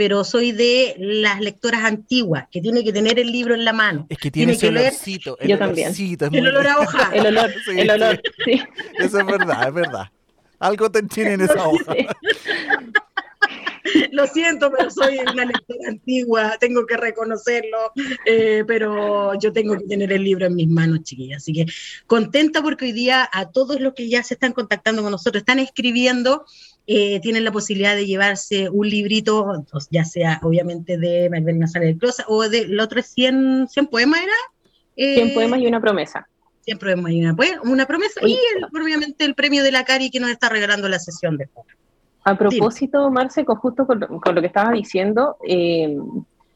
pero soy de las lectoras antiguas, que tiene que tener el libro en la mano. Es que tiene, ese olorcito, el Yo también. el olor a hoja. *laughs* el olor, el olor, sí. Eso es verdad, es verdad. Algo te tiene en *laughs* esa hoja. *laughs* Lo siento, pero soy una lectora antigua, tengo que reconocerlo, eh, pero yo tengo que tener el libro en mis manos, chiquillas. Así que contenta porque hoy día a todos los que ya se están contactando con nosotros, están escribiendo, eh, tienen la posibilidad de llevarse un librito, ya sea obviamente de Magdalena Sala de Closa o del otro 100, 100 poemas, ¿era? 100 eh, poemas y una promesa. 100 poemas y una, una promesa. Y obviamente el premio de la Cari que nos está regalando la sesión de. A propósito, Marce, con, justo con, lo que estabas diciendo, eh,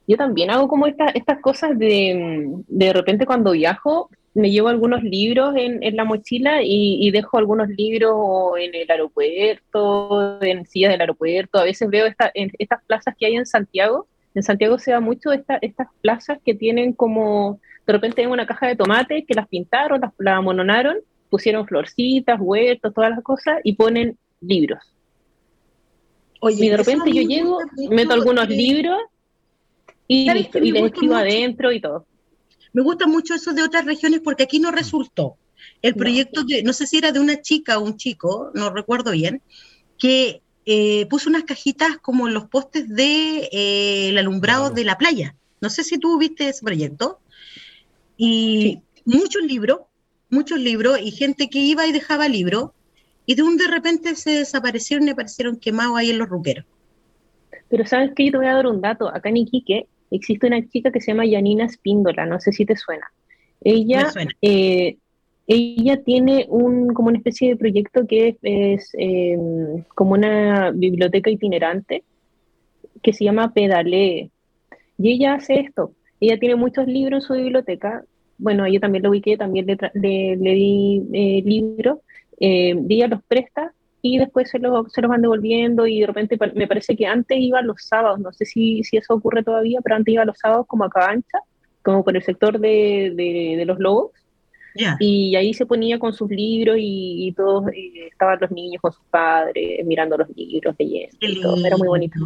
yo también hago como estas cosas de, de repente cuando viajo, me llevo algunos libros en, en la mochila y, dejo algunos libros en el aeropuerto, en sillas del aeropuerto. A veces veo esta, en estas plazas que hay en Santiago. En Santiago se da mucho esta, estas plazas que tienen como, de repente hay una caja de tomate que las pintaron, las, la amononaron, pusieron florcitas, huertos, todas las cosas y ponen libros y de repente yo llego, meto algunos libros y, y les escribo adentro y todo. Me gusta mucho eso de otras regiones porque aquí no resultó. El proyecto, de, no sé si era de una chica o un chico, no recuerdo bien, que eh, puso unas cajitas como los postes de eh, el alumbrado de la playa. No sé si tú viste ese proyecto. Y muchos libros, muchos libros, y gente que iba y dejaba libros, y de un de repente se desaparecieron y aparecieron quemados ahí en los ruqueros. Pero sabes que yo te voy a dar un dato. Acá en Iquique existe una chica que se llama Yanina Spíndola, no sé si te suena. Ella, eh, ella tiene un, como una especie de proyecto que es, em, como una biblioteca itinerante que se llama Pedalee. Y ella hace esto. Ella tiene muchos libros en su biblioteca. Bueno, yo también lo ubiqué, también le, le, di eh, libros. Eh, ella los presta y después se, lo, se los van devolviendo y de repente me parece que antes iba los sábados, no sé si, si eso ocurre todavía, pero antes iba los sábados como a Cabancha, como por el sector de, de, los lobos. Y ahí se ponía con sus libros y, todos eh, estaban los niños con sus padres mirando los libros, leyendo. Y todo. Era muy bonito.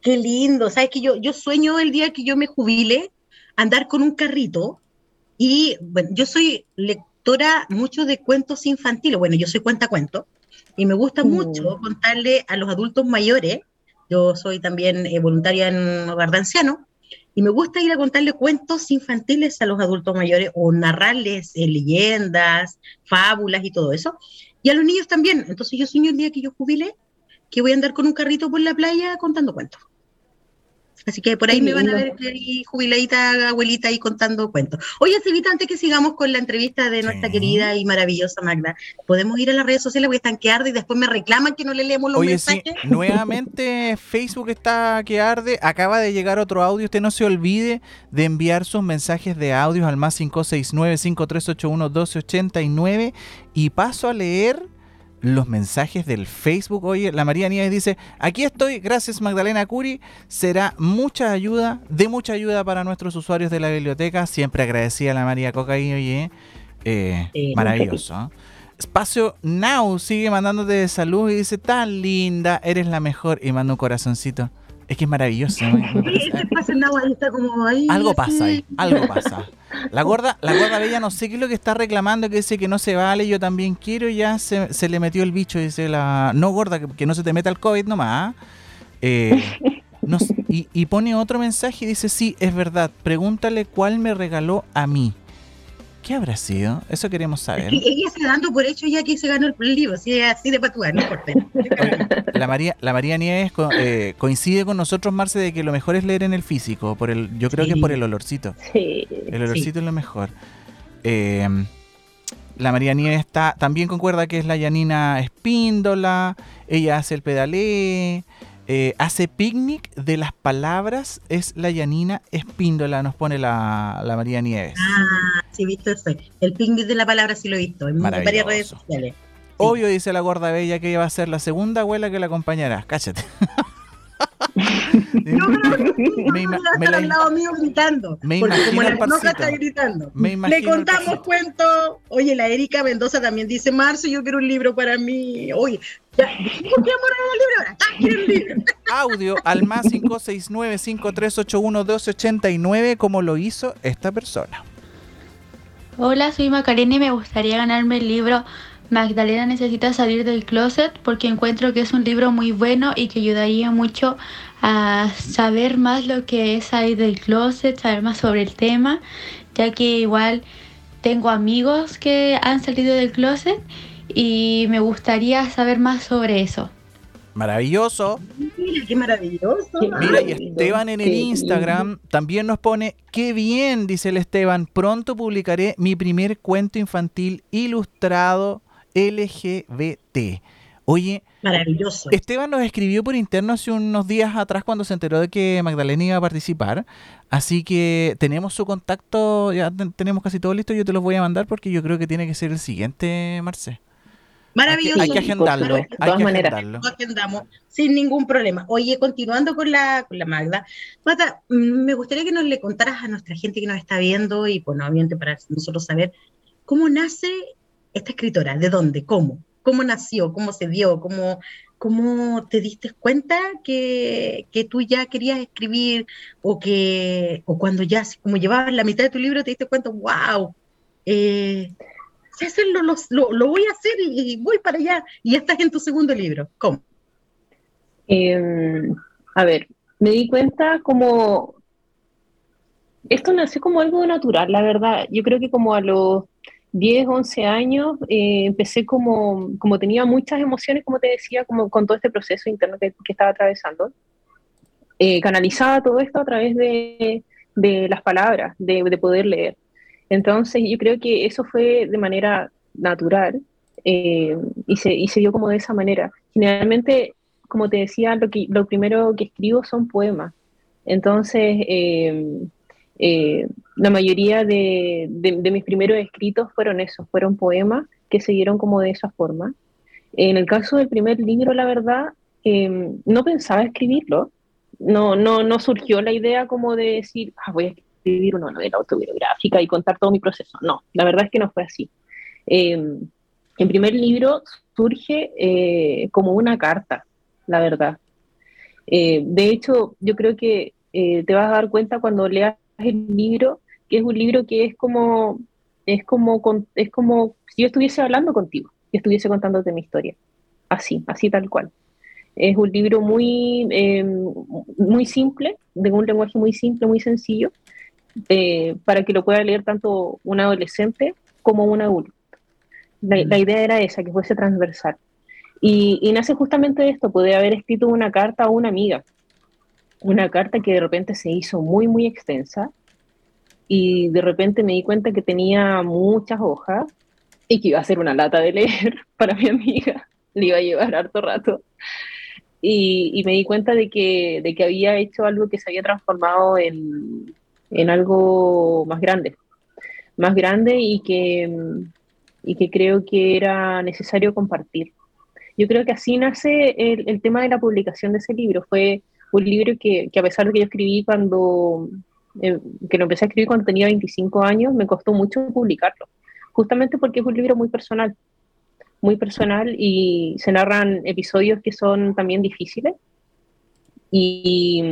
Qué lindo. Sabes que yo, yo sueño el día que yo me jubile andar con un carrito y bueno, yo soy lectora mucho de cuentos infantiles. Bueno, yo soy cuenta cuentos y me gusta mm. mucho contarle a los adultos mayores, yo soy también eh, voluntaria en Hogar de Ancianos, y me gusta ir a contarle cuentos infantiles a los adultos mayores o narrarles eh, leyendas, fábulas y todo eso. Y a los niños también. Entonces yo sueño el día que yo jubile que voy a andar con un carrito por la playa contando cuentos. Así que por ahí me van a ver jubiladita, abuelita ahí contando cuentos. Oye, Cevita, antes que sigamos con la entrevista de nuestra querida y maravillosa Magda, ¿podemos ir a las redes sociales? Voy a estar que arde y después me reclaman que no le leemos los mensajes. Sí, *laughs* nuevamente Facebook está que arde. Acaba de llegar otro audio. Usted no se olvide de enviar sus mensajes de audios al más 569 5381 1289 y paso a leer los mensajes del Facebook. Oye, la María Nieves dice, aquí estoy, gracias Magdalena Curi, será mucha ayuda, de mucha ayuda para nuestros usuarios de la biblioteca. Siempre agradecida a la María Coca y oye, eh, maravilloso. ¿eh? Espacio Now sigue mandándote salud y dice, tan linda, eres la mejor. Y manda un corazoncito. Es que es maravilloso. Algo pasa ahí, algo pasa. La gorda, la gorda bella no sé qué es lo que está reclamando, que dice que no se vale, yo también quiero, y ya se, le metió el bicho, dice la... No, gorda, que, no se te meta el COVID nomás. Eh, y, y pone otro mensaje y dice, sí, es verdad, pregúntale cuál me regaló a mí. ¿Qué habrá sido? Eso queremos saber. ella está dando por hecho ya que se ganó el libro, si es así de patuar, no importa. La *laughs* María, la María Nieves eh, coincide con nosotros, Marce, de que lo mejor es leer en el físico. Por el, yo creo que es por el olorcito. Sí. El olorcito es lo mejor. Eh, la María Nieves está, también concuerda que es la Yanina Espíndola, ella hace el pedalé, eh, hace picnic de las palabras, es la Yanina Espíndola, nos pone la, María Nieves. Ah, sí, visto eso. El picnic de la palabra sí lo he visto en varias redes sociales. Obvio, dice la gorda bella, que ella va a ser la segunda abuela que la acompañará. Cállate. Yo creo que me, me, al lado mío gritando. Me porque como la Noca está gritando. Le contamos cuentos. Oye, la Erika Mendoza también dice, Marzo, yo quiero un libro para mí. Oye, ya, ¿por qué amor el libro ahora? quiero un libro. *laughs* Audio al más 569-5381-1289, como lo hizo esta persona. Hola, soy Macarena y me gustaría ganarme el libro Magdalena necesita salir del closet porque encuentro que es un libro muy bueno y que ayudaría mucho a saber más lo que es salir del closet, saber más sobre el tema, ya que igual tengo amigos que han salido del closet y me gustaría saber más sobre eso. Maravilloso. Mira, qué maravilloso. Mira, y Esteban en el Instagram también nos pone, qué bien, dice el Esteban, pronto publicaré mi primer cuento infantil ilustrado LGBT. Oye, maravilloso. Esteban nos escribió por interno hace unos días atrás cuando se enteró de que Magdalena iba a participar. Así que tenemos su contacto, ya tenemos casi todo listo. Yo te los voy a mandar porque yo creo que tiene que ser el siguiente, Marce. Maravilloso. Hay que, agendarlo. De todas maneras, lo agendamos sin ningún problema. Oye, continuando con la, con la Magda, Magda, mm, me gustaría que nos le contaras a nuestra gente que nos está viendo y, bueno, obviamente para nosotros saber cómo nace esta escritora? ¿De dónde? ¿Cómo? ¿Cómo nació? ¿Cómo se dio? ¿Cómo, cómo te diste cuenta que, tú ya querías escribir o que o cuando ya como llevabas la mitad de tu libro te diste cuenta, wow, eh, sé hacerlo, lo, lo, voy a hacer y, voy para allá y ya estás en tu segundo libro. ¿Cómo? Em, a ver, me di cuenta como... Esto nació como algo natural, la verdad. Yo creo que como a los 10, 11 años eh, empecé como, como tenía muchas emociones, como te decía, como con todo este proceso interno que, estaba atravesando. Eh, canalizaba todo esto a través de, de las palabras, de, de, poder leer. Entonces yo creo que eso fue de manera natural eh, y, se, y se dio como de esa manera. Generalmente como te decía, lo, que, lo primero que escribo son poemas. Entonces, em, eh, la mayoría de, mis primeros escritos fueron esos, fueron poemas que se dieron como de esa forma. En el caso del primer libro, la verdad, em, no pensaba escribirlo. No, no, no surgió la idea como de decir, ah, voy a escribir una novela autobiográfica y contar todo mi proceso. No, la verdad es que no fue así. el em, primer libro surge eh, como una carta la verdad. Eh, de hecho, yo creo que eh, te vas a dar cuenta cuando leas el libro, que es un libro que es como, es como, es como si yo estuviese hablando contigo, y estuviese contándote mi historia. Así, así tal cual. Es un libro muy, em, muy simple, de un lenguaje muy simple, muy sencillo, eh, para que lo pueda leer tanto un adolescente como un adulto. La, la, idea era esa, que fuese transversal. Y, nace justamente de esto, puede haber escrito una carta a una amiga, una carta que de repente se hizo muy, muy extensa y de repente me di cuenta que tenía muchas hojas y que iba a ser una lata de leer *laughs* para mi amiga, le iba a llevar harto rato. Y, me di cuenta de que, de que había hecho algo que se había transformado en, en algo más grande, más grande y que, y que creo que era necesario compartir. Yo creo que así nace el, tema de la publicación de ese libro. Fue un libro que, a pesar de que yo escribí cuando, eh, que lo empecé a escribir cuando tenía 25 años, me costó mucho publicarlo, justamente porque es un libro muy personal, muy personal y se narran episodios que son también difíciles. Y,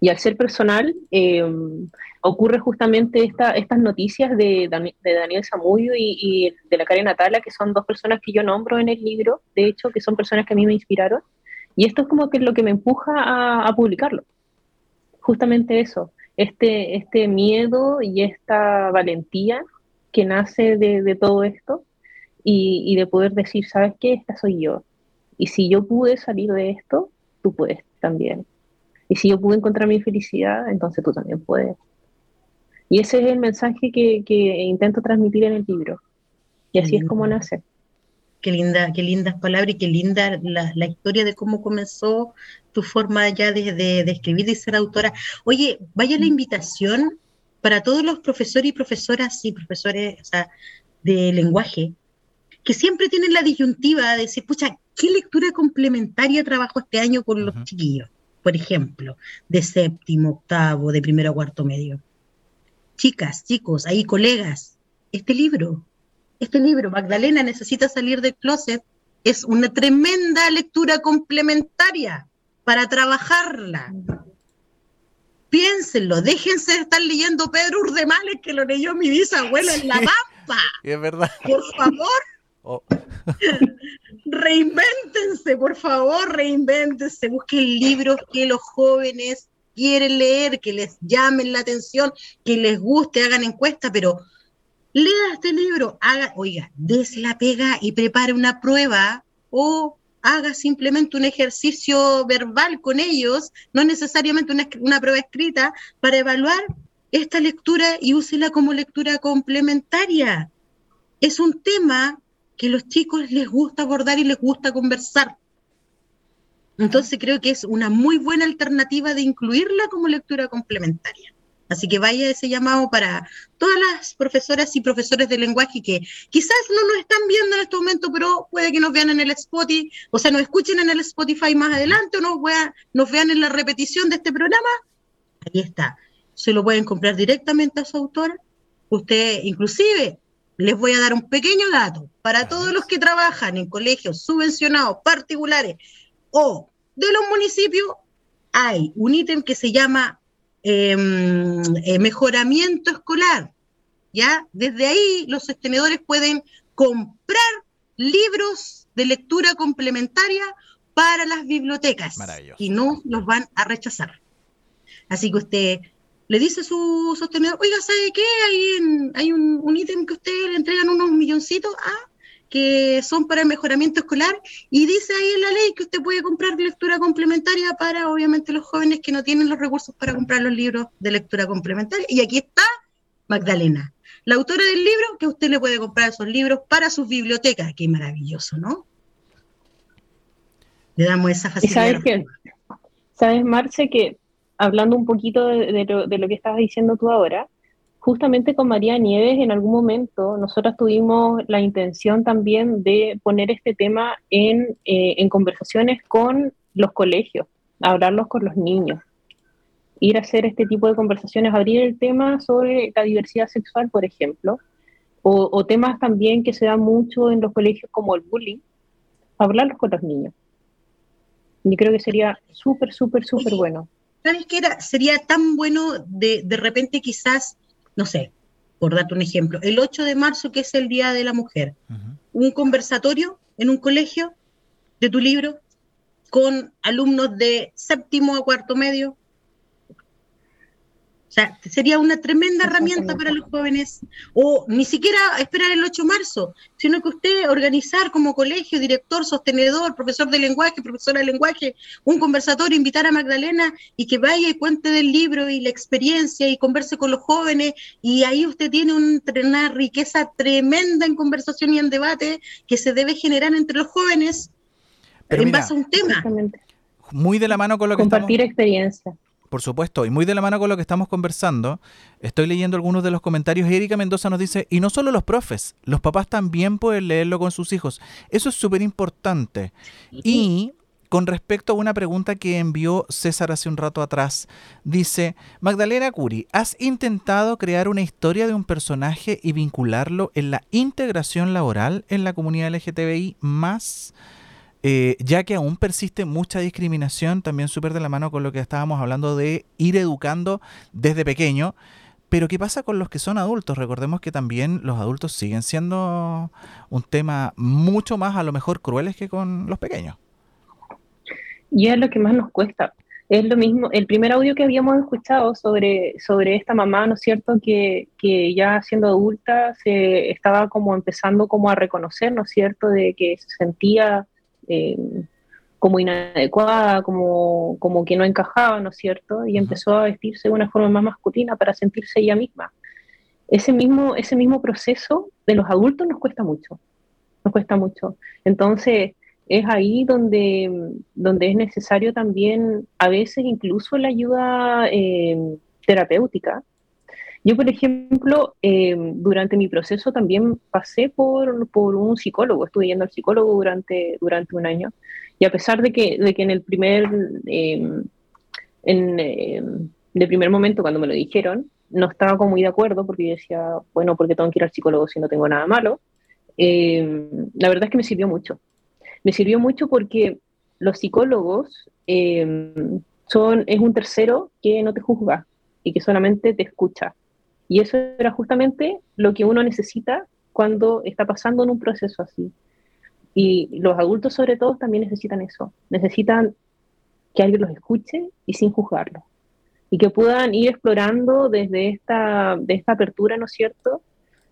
y al ser personal, eh, ocurre justamente esta, estas noticias de, de Daniel Zamudio y, de la Karen Natala, que son dos personas que yo nombro en el libro, de hecho, que son personas que a mí me inspiraron. Y esto es como que lo que me empuja a, publicarlo. Justamente eso, este, este miedo y esta valentía que nace de, todo esto y, y, de poder decir, ¿sabes qué? Esta soy yo. Y si yo pude salir de esto, tú puedes también. Y si yo pude encontrar mi felicidad, entonces tú también puedes. Y ese es el mensaje que, intento transmitir en el libro. Y así es como nace. Qué linda, qué lindas palabras y qué linda la, historia de cómo comenzó tu forma ya de, de, escribir y ser autora. Oye, vaya la invitación para todos los profesores y profesoras y profesores de lenguaje que siempre tienen la disyuntiva de decir, pucha, ¿qué lectura complementaria trabajo este año con los chiquillos? Por ejemplo, de séptimo, octavo, de primero a cuarto medio chicas, chicos, ahí colegas, este libro, este libro, Magdalena necesita salir del closet, es una tremenda lectura complementaria para trabajarla. Piénsenlo, déjense de estar leyendo Pedro Urdemales, que lo leyó mi bisabuela en La Pampa. es verdad. Por favor. *laughs* Oh. reinvéntense, por favor, reinvéntense. Busquen libros que los jóvenes quieren leer, que les llamen la atención, que les guste, hagan encuesta, pero lea este libro, haga, oiga, des la pega y prepare una prueba o haga simplemente un ejercicio verbal con ellos, no necesariamente una, una prueba escrita, para evaluar esta lectura y úsela como lectura complementaria. Es un tema que los chicos les gusta abordar y les gusta conversar. Entonces creo que es una muy buena alternativa de incluirla como lectura complementaria. Así que vaya ese llamado para todas las profesoras y profesores de lenguaje que quizás no nos están viendo en este momento, pero puede que nos vean en el Spotify, o sea, nos escuchen en el Spotify más adelante o nos, nos vean en la repetición de este programa. Ahí está. Se lo pueden comprar directamente a su autor. Usted, inclusive, les voy a dar un pequeño dato para todos los que trabajan en colegios subvencionados particulares o de los municipios hay un ítem que se llama eh, mejoramiento escolar. ¿ya? Desde ahí los sostenedores pueden comprar libros de lectura complementaria para las bibliotecas y no los van a rechazar. Así que usted le dice a su sostenedor, oiga, ¿sabe qué? Hay, hay un, ítem que usted le entregan unos milloncitos a que son para el mejoramiento escolar y dice ahí en la ley que usted puede comprar lectura complementaria para obviamente los jóvenes que no tienen los recursos para comprar los libros de lectura complementaria. Y aquí está Magdalena, la autora del libro que usted le puede comprar esos libros para sus bibliotecas. Qué maravilloso, ¿no? Le damos esa facilidad. sabes qué? Sabes, Marce, que hablando un poquito de, lo, de, lo, que estabas diciendo tú ahora, justamente con María Nieves en algún momento nosotros tuvimos la intención también de poner este tema en, eh, en conversaciones con los colegios, hablarlos con los niños, ir a hacer este tipo de conversaciones, abrir el tema sobre la diversidad sexual, por ejemplo, o, o temas también que se dan mucho en los colegios como el bullying, hablarlos con los niños. Yo creo que sería súper, súper, súper bueno. ¿Sabes qué era? Sería tan bueno de, de repente quizás no sé, por darte un ejemplo, el 8 de marzo, que es el Día de la Mujer, un conversatorio en un colegio de tu libro con alumnos de séptimo a cuarto medio, sea, sería una tremenda herramienta para los jóvenes, o ni siquiera esperar el 8 de marzo, sino que usted organizar como colegio, director, sostenedor, profesor de lenguaje, profesora de lenguaje, un conversatorio, invitar a Magdalena y que vaya y cuente del libro y la experiencia y converse con los jóvenes, y ahí usted tiene una riqueza tremenda en conversación y en debate que se debe generar entre los jóvenes en base a un tema. Muy de la mano con lo que Compartir experiencia por supuesto, y muy de la mano con lo que estamos conversando, estoy leyendo algunos de los comentarios. Erika Mendoza nos dice, y no solo los profes, los papás también pueden leerlo con sus hijos. Eso es súper importante. Y con respecto a una pregunta que envió César hace un rato atrás, dice, Magdalena Curi, ¿has intentado crear una historia de un personaje y vincularlo en la integración laboral en la comunidad LGTBI más? Eh, ya que aún persiste mucha discriminación, también súper de la mano con lo que estábamos hablando de ir educando desde pequeño. Pero ¿qué pasa con los que son adultos? Recordemos que también los adultos siguen siendo un tema mucho más a lo mejor crueles que con los pequeños. Y es lo que más nos cuesta. Es lo mismo, el primer audio que habíamos escuchado sobre, sobre esta mamá, ¿no es cierto?, que, que ya siendo adulta se estaba como empezando como a reconocer, ¿no es cierto?, de que se sentía eh, como inadecuada, como, como que no encajaba, ¿no es cierto? Y empezó a vestirse de una forma más masculina para sentirse ella misma. Ese mismo, ese mismo proceso de los adultos nos cuesta mucho, nos cuesta mucho. Entonces, es ahí donde, donde es necesario también, a veces incluso la ayuda eh, terapéutica, yo, por ejemplo, em, durante mi proceso también pasé por, por, un psicólogo, estuve yendo al psicólogo durante, durante un año, y a pesar de que, de que en el primer, eh, en, em, de primer momento cuando me lo dijeron, no estaba como muy de acuerdo porque yo decía, bueno, ¿por qué tengo que ir al psicólogo si no tengo nada malo? la verdad es que me sirvió mucho. Me sirvió mucho porque los psicólogos son, es un tercero que no te juzga y que solamente te escucha. Y eso era justamente lo que uno necesita cuando está pasando en un proceso así. Y los adultos sobre todo también necesitan eso, necesitan que alguien los escuche y sin juzgarlo. Y que puedan ir explorando desde esta, de esta apertura, ¿no es cierto?,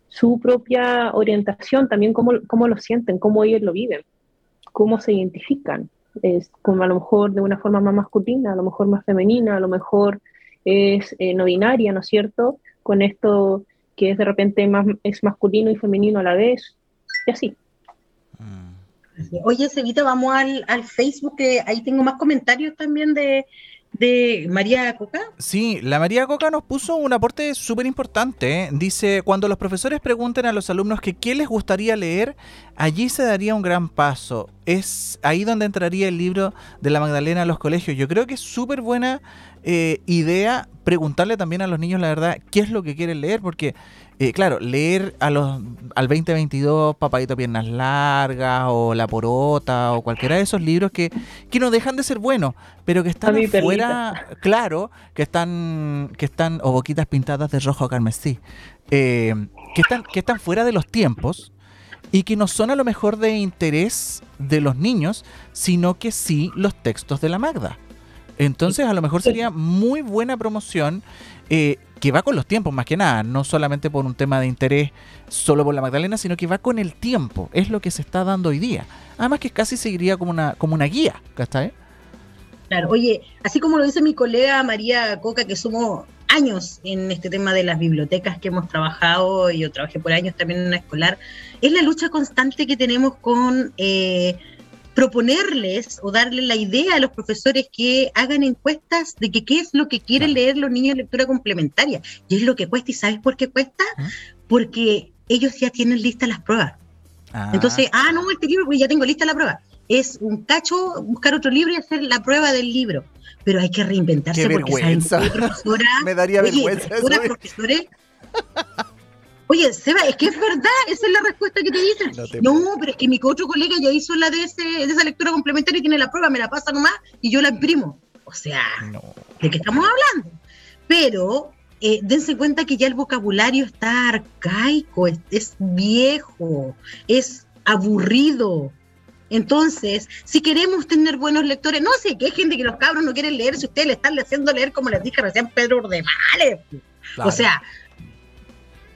su propia orientación, también cómo, cómo lo sienten, cómo ellos lo viven, cómo se identifican. Como a lo mejor de una forma más masculina, a lo mejor más femenina, a lo mejor es eh, no binaria, ¿no es cierto? Con esto que es de repente más, es masculino y femenino a la vez, y así. Oye, Cevita, vamos al, al Facebook, que ahí tengo más comentarios también de, de María Coca. Sí, la María Coca nos puso un aporte súper importante. ¿eh? Dice, cuando los profesores pregunten a los alumnos que qué les gustaría leer, allí se daría un gran paso. Es ahí donde entraría el libro de la Magdalena a los colegios. Yo creo que es súper buena eh, idea preguntarle también a los niños la verdad qué es lo que quieren leer, porque eh, claro, leer a los, al 2022 Papadito Piernas Largas o La Porota o cualquiera de esos libros que, que no dejan de ser buenos, pero que están fuera, claro, que están, que están, o boquitas pintadas de rojo carmesí, eh, que, están, que están fuera de los tiempos y que no son a lo mejor de interés de los niños, sino que sí los textos de la Magda. Entonces a lo mejor sería muy buena promoción eh, que va con los tiempos más que nada, no solamente por un tema de interés solo por la Magdalena, sino que va con el tiempo, es lo que se está dando hoy día. Además que casi seguiría como una, como una guía, ¿cachai? Claro, oye, así como lo dice mi colega María Coca, que somos años en este tema de las bibliotecas que hemos trabajado, y yo trabajé por años también en una escolar, es la lucha constante que tenemos con eh, proponerles o darle la idea a los profesores que hagan encuestas de que qué es lo que quieren leer los niños de lectura complementaria. Y es lo que cuesta, ¿y sabes por qué cuesta? ¿Ah? Porque ellos ya tienen listas las pruebas. Ah. Entonces, ah, no, este libro, pues ya tengo lista la prueba es un cacho buscar otro libro y hacer la prueba del libro. Pero hay que reinventarse Qué porque vergüenza. profesora. *laughs* Me daría vergüenza. ¿eh? Oye, Seba, es que es verdad, esa es la respuesta que te dicen. No, pero es que mi otro colega ya hizo la de, ese, de esa lectura complementaria y tiene la prueba, me la pasa nomás y yo la imprimo. O sea, ¿de qué estamos hablando? Pero eh, dense cuenta que ya el vocabulario está arcaico, es viejo, es aburrido. Entonces, si queremos tener buenos lectores, no sé qué gente que los cabros no quieren leer si ustedes le están haciendo leer, como les dije recién, Pedro Ordemales. O sea,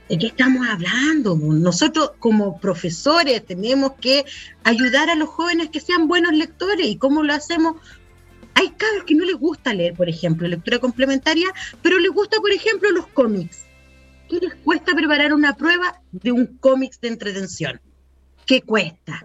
¿de qué estamos hablando? Nosotros como profesores tenemos que ayudar a los jóvenes que sean buenos lectores. ¿Y cómo lo hacemos? Hay cabros que no les gusta leer, por ejemplo, lectura complementaria, pero les gusta, por ejemplo, los cómics. ¿Qué les cuesta preparar una prueba de un cómics de entretención? ¿Qué cuesta?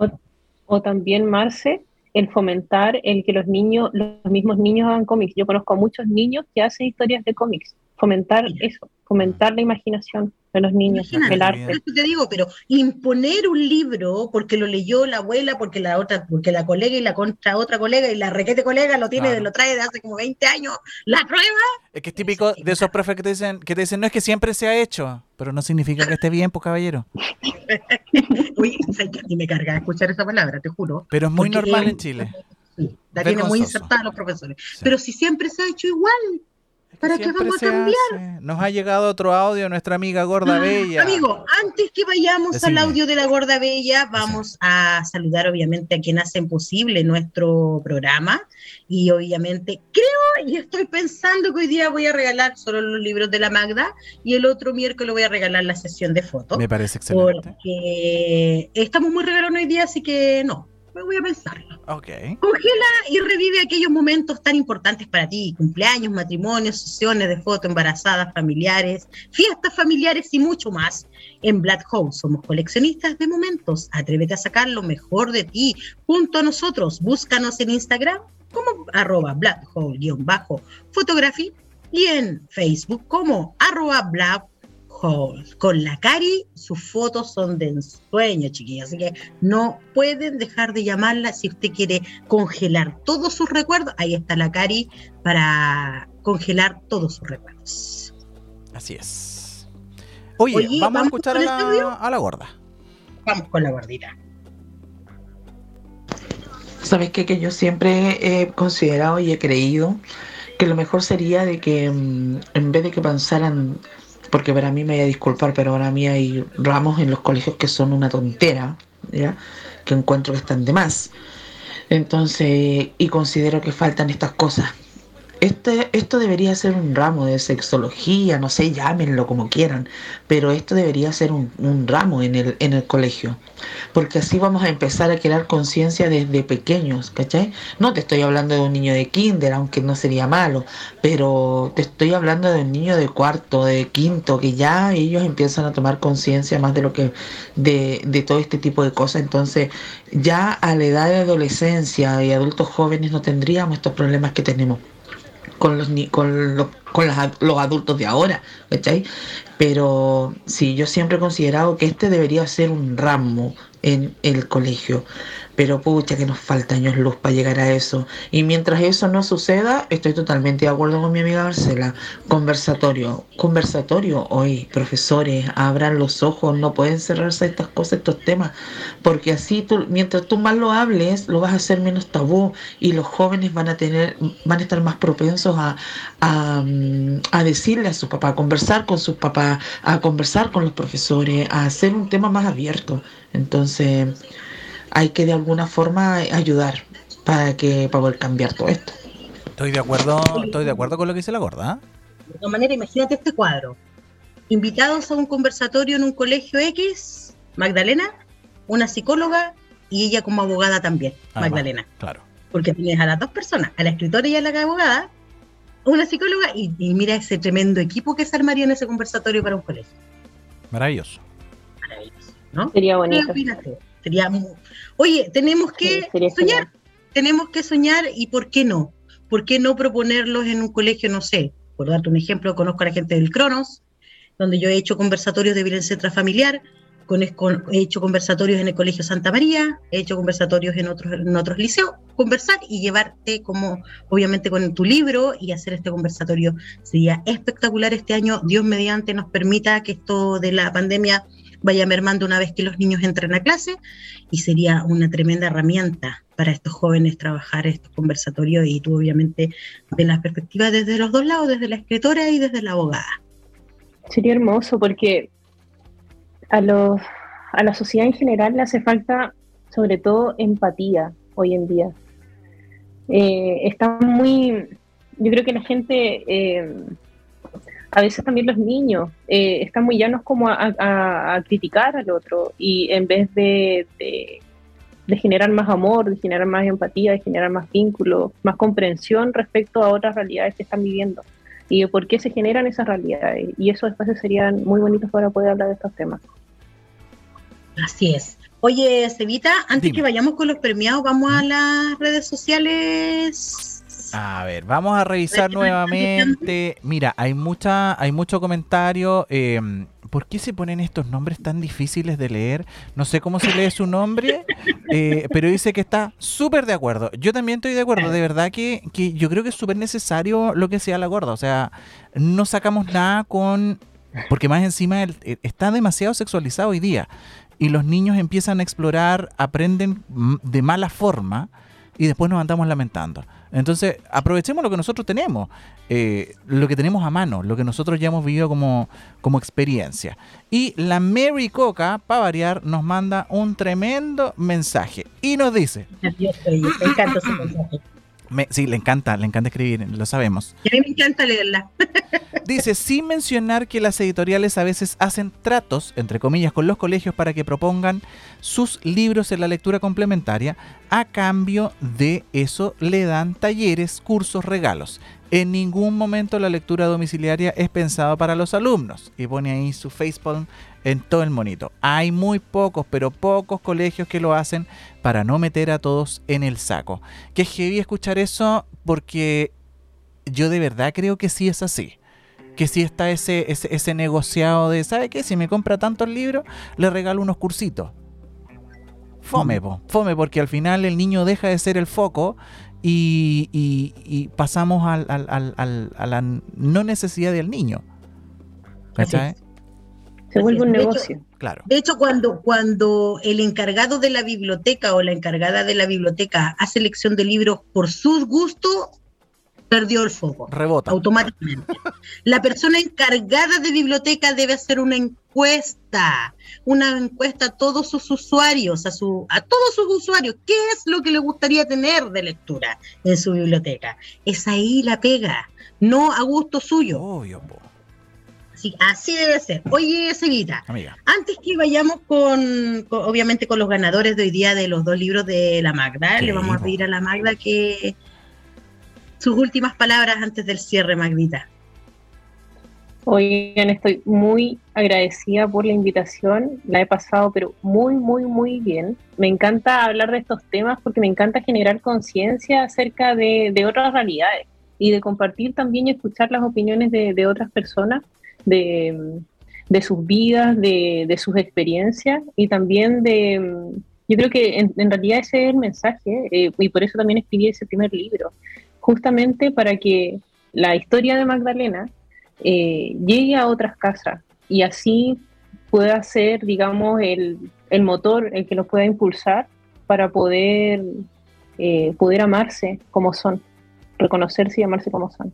o también, Marce, el fomentar el que los niños, los mismos niños hagan cómics. Yo conozco a muchos niños que hacen historias de cómics. Fomentar eso, fomentar la imaginación de los niños, el arte. te digo, pero imponer un libro porque lo leyó la abuela, porque la otra, porque la colega y la contra otra colega y la requete colega lo tiene, lo trae de hace como 20 años, la prueba. Es que es típico de esos profes que te dicen, que te dicen, no es que siempre se ha hecho, pero no significa que esté bien, pues caballero. *laughs* Uy, a me carga escuchar esa palabra, te juro. Pero es muy normal en Chile. Sí, la tiene muy insertada los profesores. Pero si siempre se ha hecho igual, ¿Para qué vamos a cambiar? Nos ha llegado otro audio nuestra amiga Gorda ah, Bella. Amigo, antes que vayamos al audio de la Gorda Bella, vamos a saludar obviamente a quien hacen posible nuestro programa. Y obviamente creo y estoy pensando que hoy día voy a regalar solo los libros de la Magda y el otro miércoles voy a regalar la sesión de fotos. Me parece excelente. Porque estamos muy regalones hoy día, así que no, me voy a pensarlo. Ok. Congela y revive aquellos momentos tan importantes para ti, cumpleaños, matrimonios, sesiones de foto, embarazadas, familiares, fiestas familiares y mucho más. En Black Hole somos coleccionistas de momentos. Atrévete a sacar lo mejor de ti junto a nosotros. Búscanos en Instagram como arroba Black Hole-photography y en Facebook como arroba Black con la Cari, sus fotos son de ensueño, chiquillos. Así que no pueden dejar de llamarla si usted quiere congelar todos sus recuerdos. Ahí está la Cari para congelar todos sus recuerdos. Así es. Oye, vamos, a escuchar a la, a la, gorda. Vamos con la gordita. ¿Sabes qué? Que yo siempre he considerado y he creído que lo mejor sería de que mm, en vez de que pensaran porque para mí me voy a disculpar, pero para mí hay ramos en los colegios que son una tontera, ¿ya? que encuentro que están de más. Entonces, y considero que faltan estas cosas. Este, esto debería ser un ramo de sexología, no sé, llámenlo como quieran, pero esto debería ser un, ramo en el, en el colegio, porque así vamos a empezar a crear conciencia desde pequeños, ¿cachai? No te estoy hablando de un niño de kinder, aunque no sería malo, pero te estoy hablando de un niño de cuarto, de quinto, que ya ellos empiezan a tomar conciencia más de lo que, de, de todo este tipo de cosas, entonces ya a la edad de adolescencia y adultos jóvenes no tendríamos estos problemas que tenemos con los, con los, con los adultos de ahora, ¿cachai? Pero sí, yo siempre he considerado que este debería ser un ramo en el colegio. Pero pucha que nos falta años luz para llegar a eso. Y mientras eso no suceda, estoy totalmente de acuerdo con mi amiga Marcela. Conversatorio, conversatorio hoy, profesores, abran los ojos, no pueden cerrarse estas cosas, estos temas, porque así tú, mientras tú más lo hables, lo vas a hacer menos tabú y los jóvenes van a tener, van a estar más propensos a, a, a decirle a sus papás, a conversar con sus papás, a conversar con los profesores, a hacer un tema más abierto. Entonces hay que de alguna forma ayudar para que para poder cambiar todo esto. Estoy de acuerdo, estoy de acuerdo con lo que dice la gorda. De todas maneras, imagínate este cuadro. Invitados a un conversatorio en un colegio X, Magdalena, una psicóloga y ella como abogada también, Magdalena. Claro. Porque tienes a las dos personas, a la escritora y a la abogada, una psicóloga y, mira ese tremendo equipo que se armaría en ese conversatorio para un colegio. Maravilloso. Maravilloso, ¿no? Sería bonito. Sería Oye, tenemos que soñar, tenemos que soñar y ¿por qué no? ¿Por qué no proponerlos en un colegio, no sé? Por darte un ejemplo, conozco a la gente del Cronos, donde yo he hecho conversatorios de violencia intrafamiliar, he hecho conversatorios en el Colegio Santa María, he hecho conversatorios en otros, en otros liceos, conversar y llevarte como, obviamente, con tu libro y hacer este conversatorio sería espectacular este año. Dios mediante nos permita que esto de la pandemia vaya mermando una vez que los niños entren a clase y sería una tremenda herramienta para estos jóvenes trabajar estos conversatorios y tú obviamente de las perspectivas desde los dos lados, desde la escritora y desde la abogada. Sería hermoso porque a, los, a la sociedad en general le hace falta sobre todo empatía hoy en día. Eh, está muy, yo creo que la gente, eh, a veces también los niños, eh, están muy llanos como a, criticar al otro y en vez de, de, generar más amor, de generar más empatía, de generar más vínculo, más comprensión respecto a otras realidades que están viviendo y de por qué se generan esas realidades. Y esos espacios serían muy bonitos para poder hablar de estos temas. Así es. Oye, Cevita, antes que vayamos con los premiados, vamos a las redes sociales. A ver, vamos a revisar nuevamente. Mira, hay mucha, hay mucho comentario. Em, ¿Por qué se ponen estos nombres tan difíciles de leer? No sé cómo se lee su nombre, *laughs* eh, pero dice que está súper de acuerdo. Yo también estoy de acuerdo. De verdad que, que yo creo que es súper necesario lo que sea la gorda. O sea, no sacamos nada con porque más encima está demasiado sexualizado hoy día y los niños empiezan a explorar, aprenden de mala forma y después nos andamos lamentando. Entonces, aprovechemos lo que nosotros tenemos, eh, lo que tenemos a mano, lo que nosotros ya hemos vivido como, como experiencia. Y la Mary Coca, para variar, nos manda un tremendo mensaje y nos dice... Me encanta ese mensaje sí, le encanta, le encanta escribir, lo sabemos. a mí me encanta leerla. *laughs* Dice, sin mencionar que las editoriales a veces hacen tratos, entre comillas, con los colegios para que propongan sus libros en la lectura complementaria, a cambio de eso le dan talleres, cursos, regalos. En ningún momento la lectura domiciliaria es pensada para los alumnos. Y pone ahí su facepalm en todo el monito. Hay muy pocos, pero pocos colegios que lo hacen para no meter a todos en el saco. Que heavy escuchar eso porque yo de verdad creo que sí es así. Que sí está ese, ese, negociado de, ¿sabe qué? Si me compra tantos libros, le regalo unos cursitos. Fome, fome, porque al final el niño deja de ser el foco y, pasamos al, a la no necesidad del niño. ¿Cachai? Se vuelve un negocio. claro. De hecho, cuando, cuando el encargado de la biblioteca o la encargada de la biblioteca hace elección de libros por su gusto, perdió el foco. Rebota. Automáticamente. La persona encargada de biblioteca debe hacer una encuesta, una encuesta a todos sus usuarios, a, su, a todos sus usuarios, qué es lo que le gustaría tener de lectura en su biblioteca. Es ahí la pega, no a gusto suyo. Obvio, así debe ser. Oye, Seguita, antes que vayamos con, obviamente, con los ganadores de hoy día de los dos libros de la Magda, le vamos a pedir a la Magda que sus últimas palabras antes del cierre, Magdita. Oigan, estoy muy agradecida por la invitación, la he pasado pero muy, muy, muy bien. Me encanta hablar de estos temas porque me encanta generar conciencia acerca de, otras realidades y de compartir también y escuchar las opiniones de otras personas de, sus vidas, de, sus experiencias y también de, yo creo que en, realidad ese es el mensaje eh, y por eso también escribí ese primer libro, justamente para que la historia de Magdalena eh, llegue a otras casas y así pueda ser, digamos, el, el motor, el que nos pueda impulsar para poder, eh, poder amarse como son, reconocerse y amarse como son.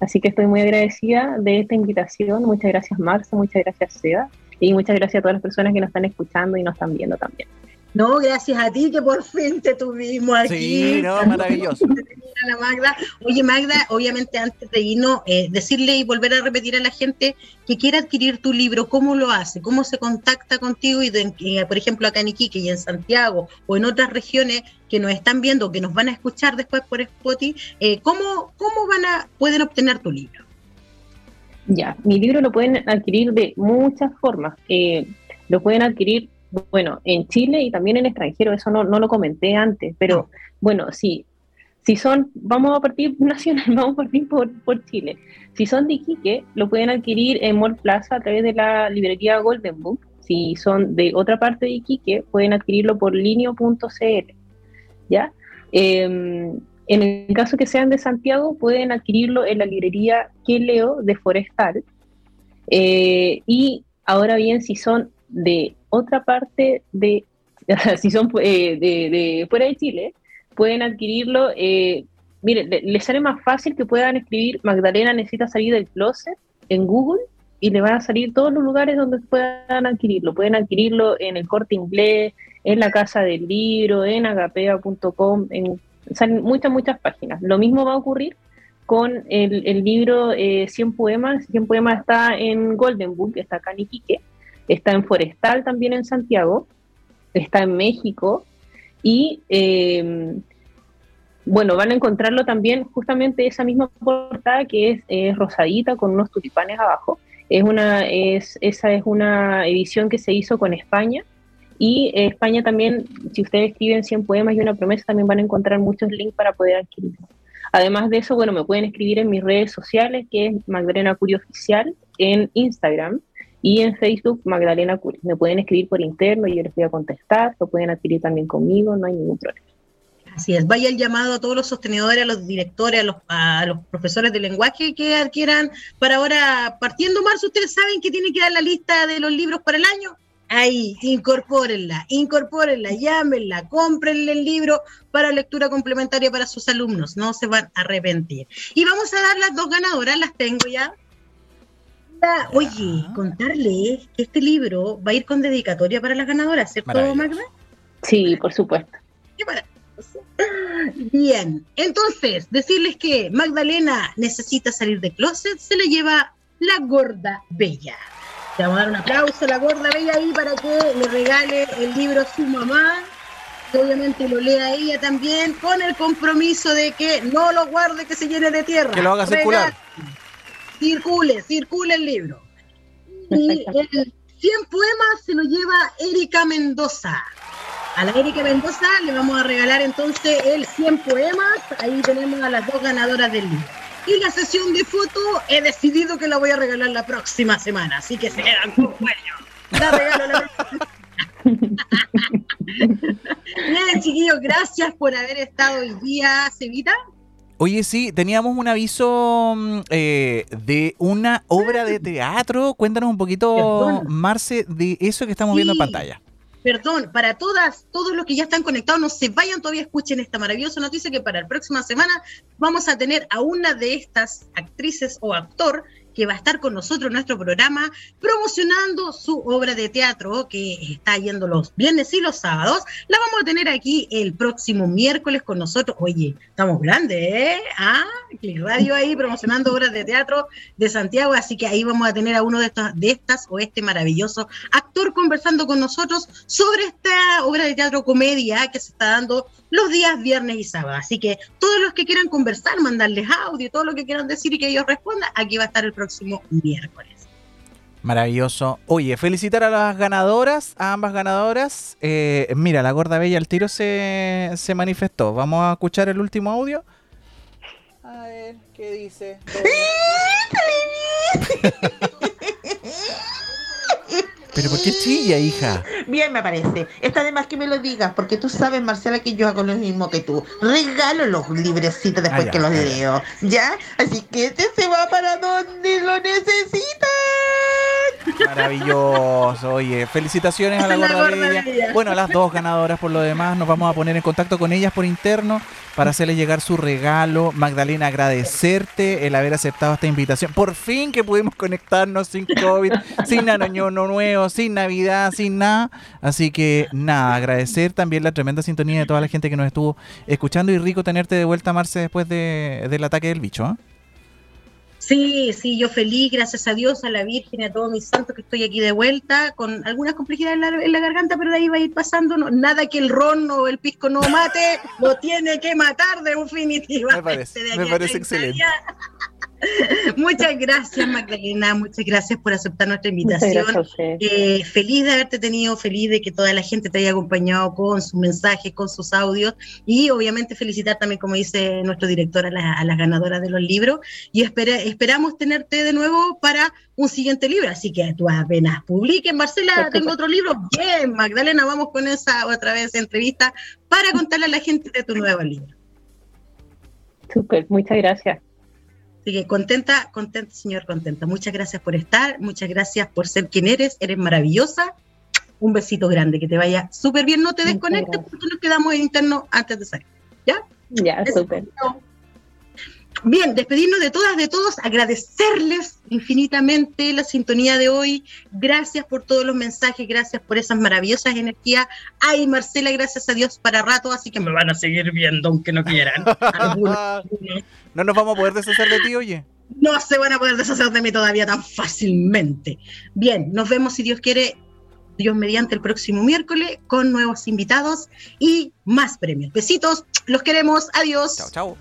Así que estoy muy agradecida de esta invitación. Muchas gracias, Marcia. Muchas gracias, Seda. Y muchas gracias a todas las personas que nos están escuchando y nos están viendo también. No, gracias a ti que por fin te tuvimos aquí. Sí, no, maravilloso. Magda. Oye, Magda, obviamente antes de irnos, eh, decirle y volver a repetir a la gente que quiera adquirir tu libro, ¿cómo lo hace? ¿Cómo se contacta contigo? Y, por ejemplo, acá en Iquique y en Santiago o en otras regiones que nos están viendo, que nos van a escuchar después por Spotify, eh, ¿cómo, ¿cómo van a, pueden obtener tu libro? Ya, mi libro lo pueden adquirir de muchas formas. Eh, lo pueden adquirir bueno, en Chile y también en extranjero, eso no, no lo comenté antes, pero bueno, sí, si son, vamos a partir *laughs* nacional, vamos a partir por, por Chile. Si son de Iquique, lo pueden adquirir en Mall Plaza a través de la librería Golden Book. Si son de otra parte de Iquique, pueden adquirirlo por linio.cl. ¿Ya? Em, en el caso que sean de Santiago, pueden adquirirlo en la librería Que Leo de Forestal. Eh, y ahora bien, si son de otra parte de, *laughs* si son eh, de, fuera de Chile, pueden adquirirlo. Eh, mire, les sale más fácil que puedan escribir Magdalena necesita salir del closet en Google y le van a salir todos los lugares donde puedan adquirirlo. Pueden adquirirlo en el corte inglés, en la casa del libro, en agapea.com, en salen muchas, muchas páginas. Lo mismo va a ocurrir con el, libro 100 eh, poemas. 100 poemas está en Golden Book, está acá en Iquique está en Forestal también en Santiago, está en México y em, bueno, van a encontrarlo también justamente esa misma portada que es, rosadita con unos tulipanes abajo. Es una, es, esa es una edición que se hizo con España y España también, si ustedes escriben 100 poemas y una promesa, también van a encontrar muchos links para poder adquirirlo. Además de eso, bueno, me pueden escribir en mis redes sociales, que es Magdalena Curio Oficial, en Instagram, y en Facebook, Magdalena Curi. Me pueden escribir por interno y yo les voy a contestar. Lo pueden adquirir también conmigo, no hay ningún problema. Así es, vaya el llamado a todos los sostenedores, a los directores, a los, a los profesores de lenguaje que adquieran para ahora, partiendo marzo, ustedes saben que tienen que dar la lista de los libros para el año. Ahí, incorpórenla, incorpórenla, llámenla, cómprenle el libro para lectura complementaria para sus alumnos, no se van a arrepentir. Y vamos a dar las dos ganadoras, las tengo ya. Oye, contarle que este libro va a ir con dedicatoria para las ganadoras, ¿cierto, Magda? Sí, por supuesto. Bien, entonces, decirles que Magdalena necesita salir de closet, se le lleva la gorda bella. Le vamos a dar un aplauso a la gorda bella ahí para que le regale el libro a su mamá, que obviamente lo lea ella también, con el compromiso de que no lo guarde, que se llene de tierra. Que lo haga circular circule, circule el libro. Y el 100 poemas se lo lleva Erika Mendoza. A la Erika Mendoza le vamos a regalar entonces el 100 poemas. Ahí tenemos a las dos ganadoras del libro. Y la sesión de foto he decidido que la voy a regalar la próxima semana. Así que se quedan con La regalo la *laughs* Bien, chiquillos, gracias por haber estado hoy día, Cevita. Oye, sí, teníamos un aviso mm, eh, de una obra de teatro. Cuéntanos un poquito, Marce, de eso que estamos viendo en pantalla. Perdón, para todas, todos los que ya están conectados, no se vayan todavía, escuchen esta maravillosa noticia que para la próxima semana vamos a tener a una de estas actrices o actor que va a estar con nosotros en nuestro programa promocionando su obra de teatro que está yendo los viernes y los sábados. La vamos a tener aquí el próximo miércoles con nosotros. Oye, estamos grandes, ¿eh? Ah, Click Radio ahí promocionando obras de teatro de Santiago, así que ahí vamos a tener a uno de, estos, de estas o este maravilloso actor conversando con nosotros sobre esta obra de teatro comedia que se está dando los días viernes y sábados. Así que todos los que quieran conversar, mandarles audio, todo lo que quieran decir y que ellos respondan, aquí va a estar el próximo miércoles. Maravilloso. Oye, felicitar a las ganadoras, a ambas ganadoras. Eh, mira, la gorda bella al tiro se, se manifestó. Vamos a escuchar el último audio. A ver, ¿qué dice? *laughs* ¿Pero por qué chilla, hija? Bien, me parece. Está de más que me lo digas, porque tú sabes, Marcela, que yo hago lo mismo que tú. Regalo los librecitos después ah, que los leo. ¿Ya? Así que este se va para donde lo necesitan. Maravilloso, oye, felicitaciones a la, *laughs* gorda, Bueno, a las dos ganadoras por lo demás, nos vamos a poner en contacto con ellas por interno para hacerles llegar su regalo. Magdalena, agradecerte el haber aceptado esta invitación. Por fin que pudimos conectarnos sin COVID, sin año nuevo, sin Navidad, sin nada. Así que nada, agradecer también la tremenda sintonía de toda la gente que nos estuvo escuchando y rico tenerte de vuelta, Marce, después del ataque del bicho. ¿eh? Sí, sí, yo feliz, gracias a Dios, a la Virgen a todos mis santos que estoy aquí de vuelta, con algunas complejidades en la, garganta, pero de ahí va a ir pasando. nada que el ron o el pisco no mate, lo tiene que matar de definitiva. Me parece, me parece excelente. *laughs* Muchas gracias, Magdalena. Muchas gracias por aceptar nuestra invitación. Eh, feliz de haberte tenido, feliz de que toda la gente te haya acompañado con sus mensajes, con sus audios. Y obviamente felicitar también, como dice nuestro director, a, las ganadoras de los libros. Y esperamos tenerte de nuevo para un siguiente libro. Así que tú apenas publiques, Marcela, tengo otro libro. Bien, Magdalena, vamos con esa otra vez entrevista para contarle a la gente de tu nuevo libro. Súper, muchas gracias. Así que contenta, contenta, señor, contenta. Muchas gracias por estar, muchas gracias por ser quien eres, eres maravillosa. Un besito grande, que te vaya súper bien. No te desconectes porque nos quedamos en interno antes de salir. ¿Ya? Ya, súper. Bien, despedirnos de todas, de todos, agradecerles infinitamente la sintonía de hoy. Gracias por todos los mensajes, gracias por esas maravillosas energías. Ay, Marcela, gracias a Dios para rato, así que me van a seguir viendo aunque no quieran. *laughs* no nos vamos a poder deshacer de ti, oye. No se van a poder deshacer de mí todavía tan fácilmente. Bien, nos vemos si Dios quiere, Dios mediante el próximo miércoles con nuevos invitados y más premios. Besitos, los queremos, adiós. Chao, chao.